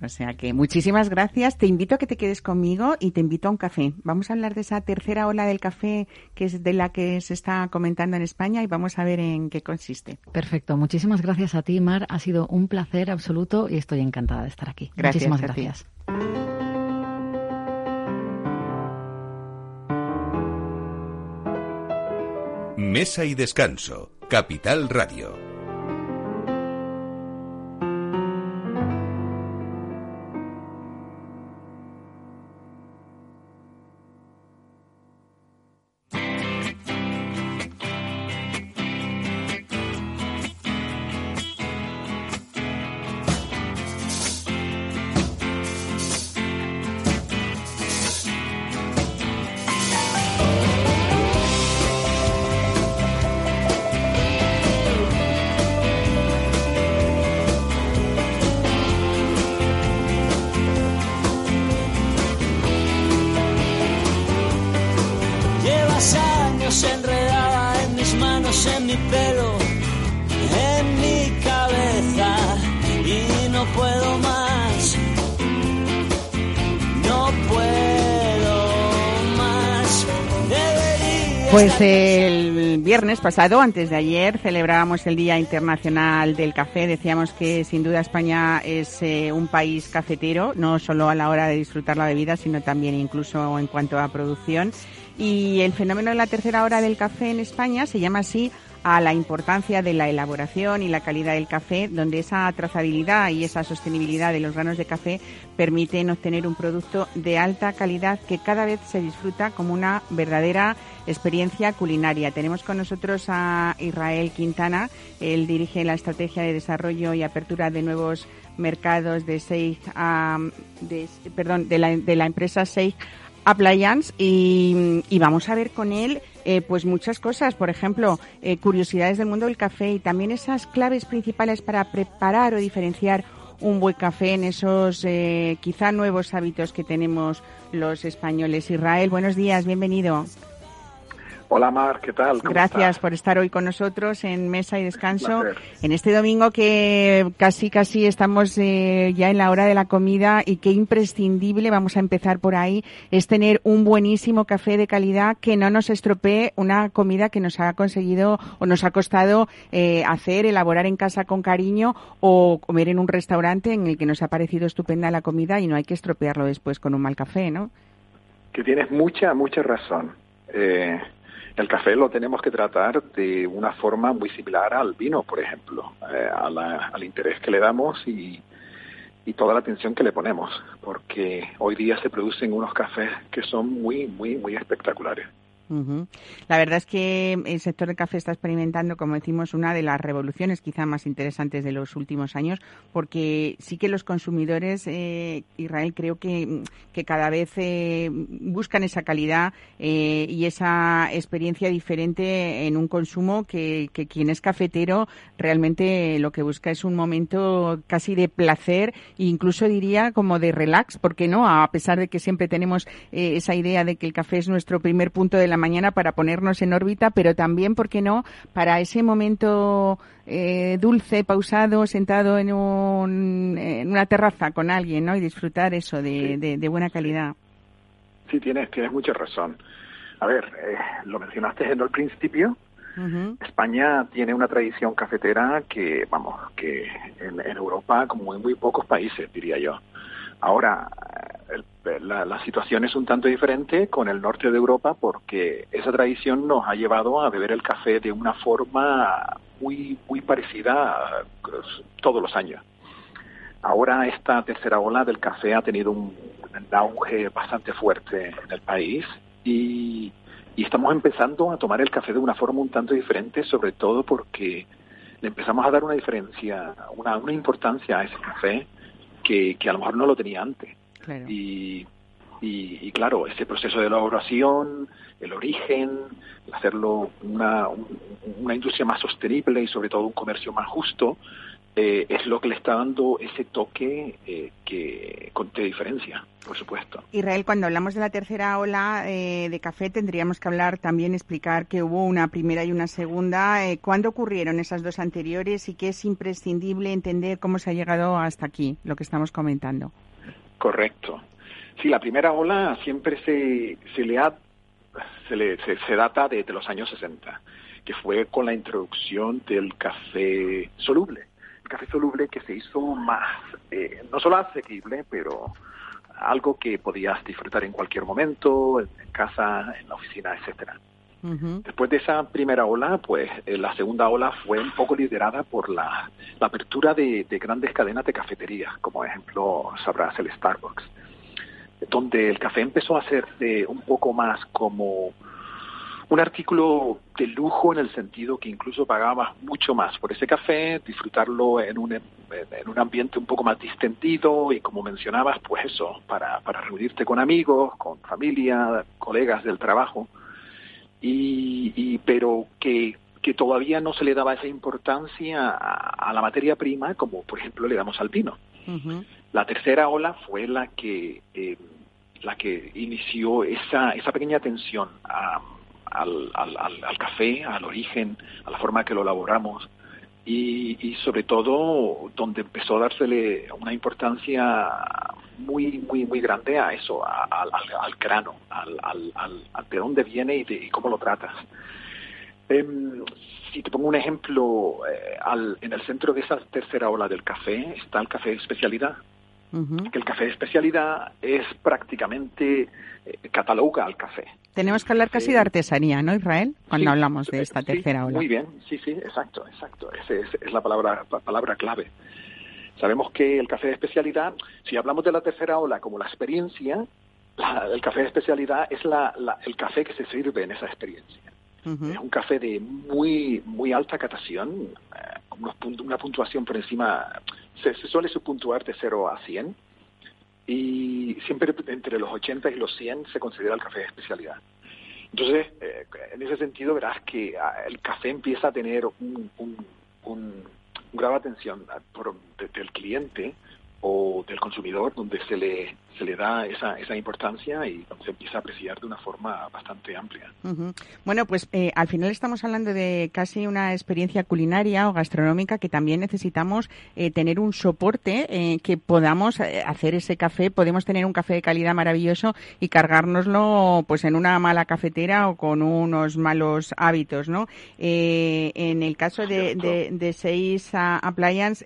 O sea que muchísimas gracias. Te invito a que te quedes conmigo y te invito a un café. Vamos a hablar de esa tercera ola del café que es de la que se está comentando en España y vamos a ver en qué consiste. Perfecto. Muchísimas gracias a ti, Mar. Ha sido un placer absoluto y estoy encantada de estar aquí. Gracias muchísimas gracias. Mesa y descanso. Capital Radio. Pasado, antes de ayer, celebrábamos el Día Internacional del Café. Decíamos que sin duda España es eh, un país cafetero, no solo a la hora de disfrutar la bebida, sino también incluso en cuanto a producción. Y el fenómeno de la tercera hora del café en España se llama así a la importancia de la elaboración y la calidad del café, donde esa trazabilidad y esa sostenibilidad de los granos de café permiten obtener un producto de alta calidad que cada vez se disfruta como una verdadera experiencia culinaria. Tenemos con nosotros a Israel Quintana, él dirige la estrategia de desarrollo y apertura de nuevos mercados de Seig, de, perdón, de la, empresa Seig Appliance y, y vamos a ver con él eh, pues muchas cosas, por ejemplo, eh, curiosidades del mundo del café y también esas claves principales para preparar o diferenciar un buen café en esos eh, quizá nuevos hábitos que tenemos los españoles. Israel, buenos días, bienvenido. Hola Mar, ¿qué tal? Gracias por estar hoy con nosotros en Mesa y Descanso. En este domingo que casi casi estamos eh, ya en la hora de la comida y qué imprescindible, vamos a empezar por ahí, es tener un buenísimo café de calidad que no nos estropee una comida que nos ha conseguido o nos ha costado eh, hacer, elaborar en casa con cariño o comer en un restaurante en el que nos ha parecido estupenda la comida y no hay que estropearlo después con un mal café, ¿no? Que tienes mucha, mucha razón. Eh, el café lo tenemos que tratar de una forma muy similar al vino, por ejemplo, eh, al interés que le damos y, y toda la atención que le ponemos, porque hoy día se producen unos cafés que son muy, muy, muy espectaculares. La verdad es que el sector del café está experimentando, como decimos, una de las revoluciones quizá más interesantes de los últimos años, porque sí que los consumidores, eh, Israel, creo que, que cada vez eh, buscan esa calidad eh, y esa experiencia diferente en un consumo que, que, quien es cafetero realmente lo que busca es un momento casi de placer e incluso diría como de relax, porque no, a pesar de que siempre tenemos esa idea de que el café es nuestro primer punto de la mañana para ponernos en órbita, pero también, ¿por qué no?, para ese momento eh, dulce, pausado, sentado en, en, una terraza con alguien, ¿no? Y disfrutar eso de, de, buena calidad. Sí, tienes, tienes mucha razón. A ver, eh, lo mencionaste en el principio. España tiene una tradición cafetera que, vamos, que en, en Europa, como en muy pocos países, diría yo. Ahora, la, situación es un tanto diferente con el norte de Europa porque esa tradición nos ha llevado a beber el café de una forma muy, muy parecida todos los años. Ahora esta tercera ola del café ha tenido un, auge bastante fuerte en el país y, estamos empezando a tomar el café de una forma un tanto diferente, sobre todo porque le empezamos a dar una diferencia, una, una importancia a ese café que a lo mejor no lo tenía antes. Y, y, claro, ese proceso de elaboración, el origen, hacerlo una, una industria más sostenible y sobre todo un comercio más justo, eh, es lo que le está dando ese toque eh, que de diferencia, por supuesto. Israel, cuando hablamos de la tercera ola eh, de café, tendríamos que hablar también, explicar que hubo una primera y una segunda. ¿Cuándo ocurrieron esas dos anteriores y qué es imprescindible entender cómo se ha llegado hasta aquí, lo que estamos comentando? Correcto. Sí, la primera ola siempre se, se le ha, se, le, se, data de, los años 60, que fue con la introducción del café soluble. El café soluble que se hizo más, eh, no solo asequible, pero algo que podías disfrutar en cualquier momento, en, casa, en la oficina, etcétera. Después de esa primera ola, pues eh, la segunda ola fue un poco liderada por la, apertura de, grandes cadenas de cafeterías, como ejemplo sabrás el Starbucks, donde el café empezó a hacerse un poco más como un artículo de lujo en el sentido que incluso pagabas mucho más por ese café, disfrutarlo en un, en un ambiente un poco más distendido y como mencionabas, pues eso, para, para reunirte con amigos, con familia, colegas del trabajo y, pero que, que todavía no se le daba esa importancia a, la materia prima como por ejemplo le damos al vino. La tercera ola fue la que eh, la que inició esa, esa pequeña atención al, al, al, café, al origen, a la forma que lo elaboramos y, sobre todo donde empezó a dársele una importancia muy muy muy grande a eso, al, al, grano, al, al, de dónde viene y, de, cómo lo tratas. Em, si te pongo un ejemplo, eh, en el centro de esa tercera ola del café está el café de especialidad. Que el café de especialidad es prácticamente eh, cataloga al café. Tenemos que hablar casi de artesanía, ¿no, Israel? Cuando hablamos de esta tercera ola. Muy bien, sí, sí, exacto, exacto. Esa es, la palabra, palabra clave. Sabemos que el café de especialidad, si hablamos de la tercera ola como la experiencia, el café de especialidad es la, el café que se sirve en esa experiencia. Es un café de muy muy alta catación, eh, una puntuación por encima, se, suele subpuntuar de 0 a 100 y siempre entre los 80 y los 100 se considera el café de especialidad. Entonces, eh, en ese sentido verás que ah, el café empieza a tener un, un, un, grado de atención por, del cliente o del consumidor donde se le se le da esa, esa importancia y se empieza a apreciar de una forma bastante amplia. Bueno, pues eh, al final estamos hablando de casi una experiencia culinaria o gastronómica que también necesitamos eh, tener un soporte eh, que podamos hacer ese café. Podemos tener un café de calidad maravilloso y cargárnoslo pues en una mala cafetera o con unos malos hábitos, ¿no? en el caso de, de, de Seis Appliance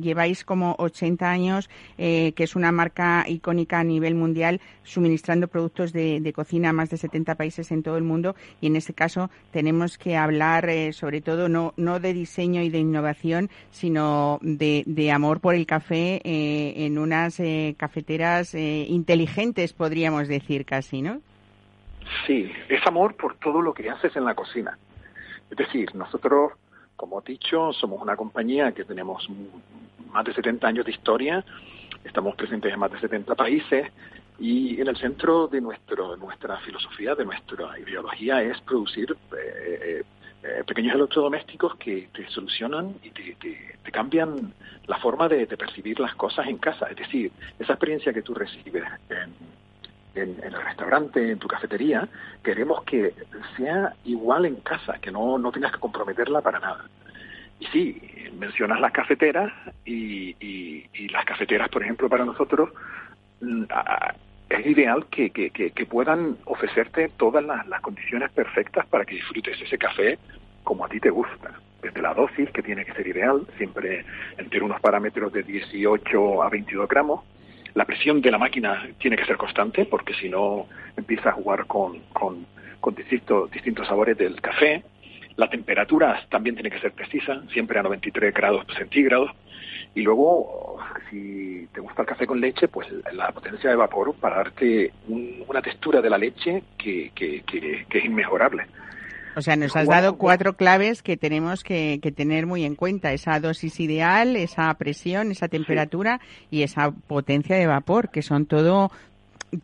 lleváis como 80 años, que es una marca icónica a nivel mundial, suministrando productos de, cocina a más de 70 países en todo el mundo. Y en este caso tenemos que hablar eh, sobre todo no, no de diseño y de innovación, sino de, amor por el café eh, en unas eh, cafeteras inteligentes, podríamos decir casi, ¿no? Sí, es amor por todo lo que haces en la cocina. Es decir, nosotros, como he dicho, somos una compañía que tenemos más de 70 años de historia Estamos presentes en más de 70 países y en el centro de nuestro, nuestra filosofía, de nuestra ideología es producir eh, eh, pequeños electrodomésticos que te solucionan y te, cambian la forma de, percibir las cosas en casa. Es decir, esa experiencia que tú recibes en, el restaurante, en tu cafetería, queremos que sea igual en casa, que no, no tengas que comprometerla para nada. Y sí, mencionas las cafeteras y, las cafeteras, por ejemplo, para nosotros mm, es ideal que, puedan ofrecerte todas las, condiciones perfectas para que disfrutes ese café como a ti te gusta. Desde la dosis, que tiene que ser ideal, siempre entre unos parámetros de 18 a 22 gramos. La presión de la máquina tiene que ser constante, porque si no empieza a jugar con, con, distintos, distintos sabores del café la temperatura también tiene que ser precisa, siempre a 93 grados centígrados. Y luego, si te gusta el café con leche, pues la potencia de vapor para darte una textura de la leche que, que, es inmejorable. O sea, nos has dado cuatro claves que tenemos que, tener muy en cuenta. Esa dosis ideal, esa presión, esa temperatura y esa potencia de vapor, que son todo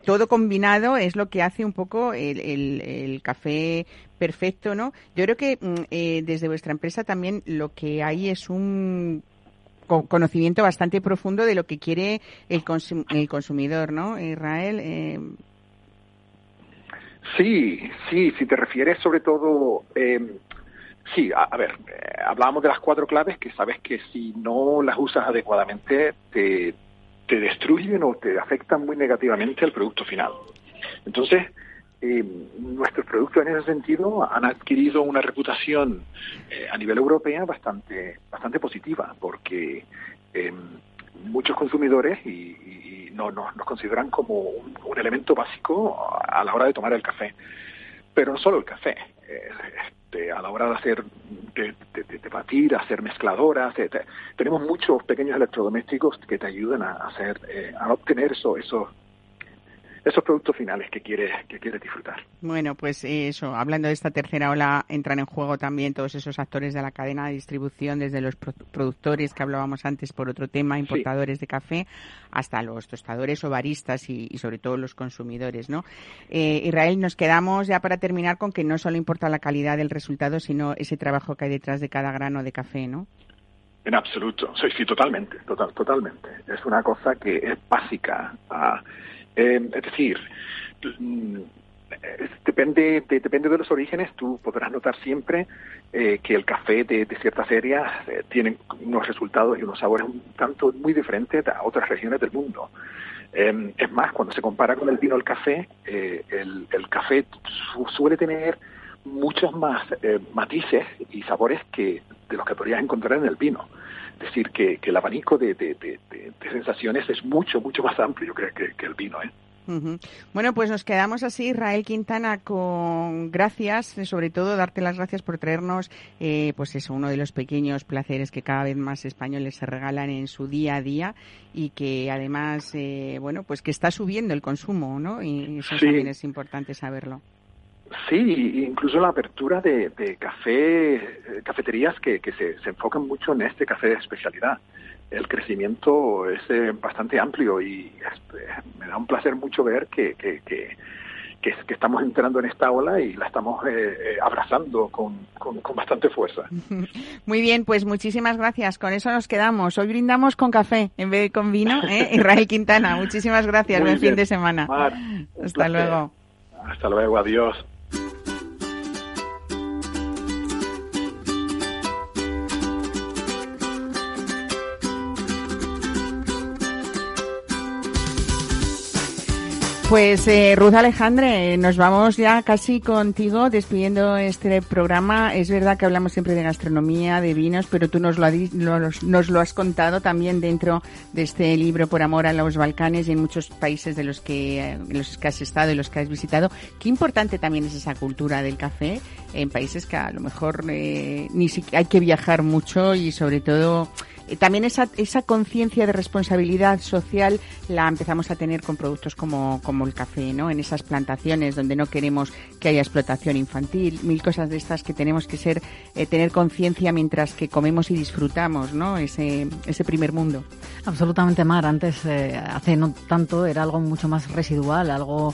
todo combinado es lo que hace un poco el, el, café perfecto, ¿no? Yo creo que mm, eh, desde vuestra empresa también lo que hay es un conocimiento bastante profundo de lo que quiere el, el consumidor, ¿no? Israel. Eh... Sí, sí, si te refieres sobre todo, eh, sí, a, ver, eh, hablábamos de las cuatro claves que sabes que si no las usas adecuadamente te, te destruyen o te afectan muy negativamente al producto final. Entonces, eh, nuestros productos en ese sentido han adquirido una reputación eh, a nivel europeo bastante, bastante positiva, porque eh, muchos consumidores y, no, nos consideran como un, elemento básico a la hora de tomar el café. Pero no solo el café, este, a la hora de hacer, de, de, batir, hacer mezcladoras, tenemos muchos pequeños electrodomésticos que te ayudan a hacer, eh, a obtener eso, esos esos productos finales que quieres que quieres disfrutar. Bueno, pues eso, hablando de esta tercera ola, entran en juego también todos esos actores de la cadena de distribución, desde los productores que hablábamos antes por otro tema, importadores de café, hasta los tostadores o baristas y, sobre todo los consumidores, ¿no? Eh, Israel, nos quedamos ya para terminar con que no solo importa la calidad del resultado, sino ese trabajo que hay detrás de cada grano de café, ¿no? En absoluto, sí, sí, totalmente, total, totalmente. Es una cosa que es básica. A, eh, es decir, mm, eh, depende, de, depende de los orígenes, tú podrás notar siempre eh, que el café de, ciertas áreas eh, tiene unos resultados y unos sabores un tanto muy diferentes a otras regiones del mundo. Em, es más, cuando se compara con el vino el café, el, el, café suele tener muchos más matices y sabores que de los que podrías encontrar en el vino. Es decir, que, el abanico de, sensaciones es mucho, mucho más amplio que, que el vino. ¿eh? Bueno, pues nos quedamos así, Israel Quintana, con gracias, sobre todo darte las gracias por traernos, eh, pues eso, uno de los pequeños placeres que cada vez más españoles se regalan en su día a día y que además, eh, bueno, pues que está subiendo el consumo, ¿no? Y eso también es importante saberlo. Sí, incluso la apertura de, café, eh, cafeterías que, se, se enfocan mucho en este café de especialidad el crecimiento es eh, bastante amplio y este, me da un placer mucho ver que, que, que, que, estamos entrando en esta ola y la estamos eh, eh, abrazando con, con, bastante fuerza. Muy bien, pues muchísimas gracias. Con eso nos quedamos. Hoy brindamos con café en vez de con vino. Israel Quintana, muchísimas gracias. Buen fin de semana. Hasta luego. Hasta luego, adiós. Pues eh, Ruth Alejandre, nos vamos ya casi contigo despidiendo este programa. Es verdad que hablamos siempre de gastronomía, de vinos, pero tú nos lo, has contado también dentro de este libro Por Amor a los Balcanes y en muchos países de los que, los que has estado y los que has visitado. Qué importante también es esa cultura del café en países que a lo mejor eh, ni siquiera hay que viajar mucho y sobre todo también esa, esa conciencia de responsabilidad social la empezamos a tener con productos como, como el café, ¿no? En esas plantaciones donde no queremos que haya explotación infantil, mil cosas de estas que tenemos que ser, eh, tener conciencia mientras que comemos y disfrutamos, ¿no? Ese, ese primer mundo. Absolutamente, Mar. Antes, eh, hace no tanto, era algo mucho más residual, algo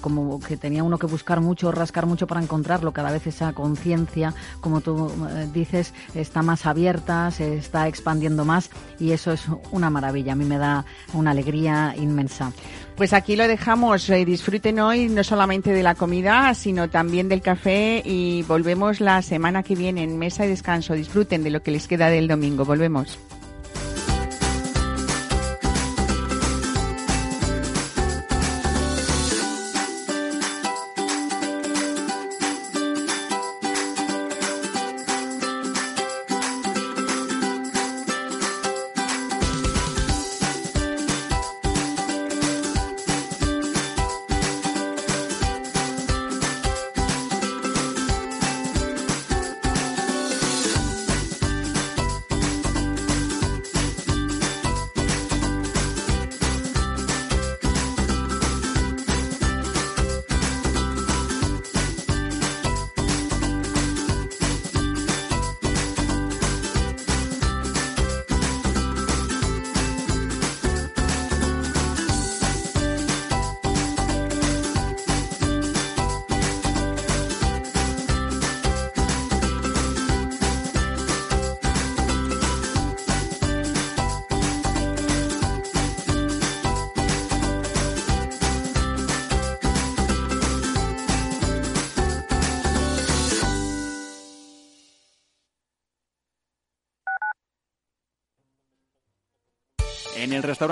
como que tenía uno que buscar mucho, rascar mucho para encontrarlo. Cada vez esa conciencia, como tú dices, está más abierta, se está expandiendo más y eso es una maravilla. A mí me da una alegría inmensa. Pues aquí lo dejamos. Eh, disfruten hoy no solamente de la comida, sino también del café y volvemos la semana que viene en mesa y descanso. Disfruten de lo que les queda del domingo. Volvemos.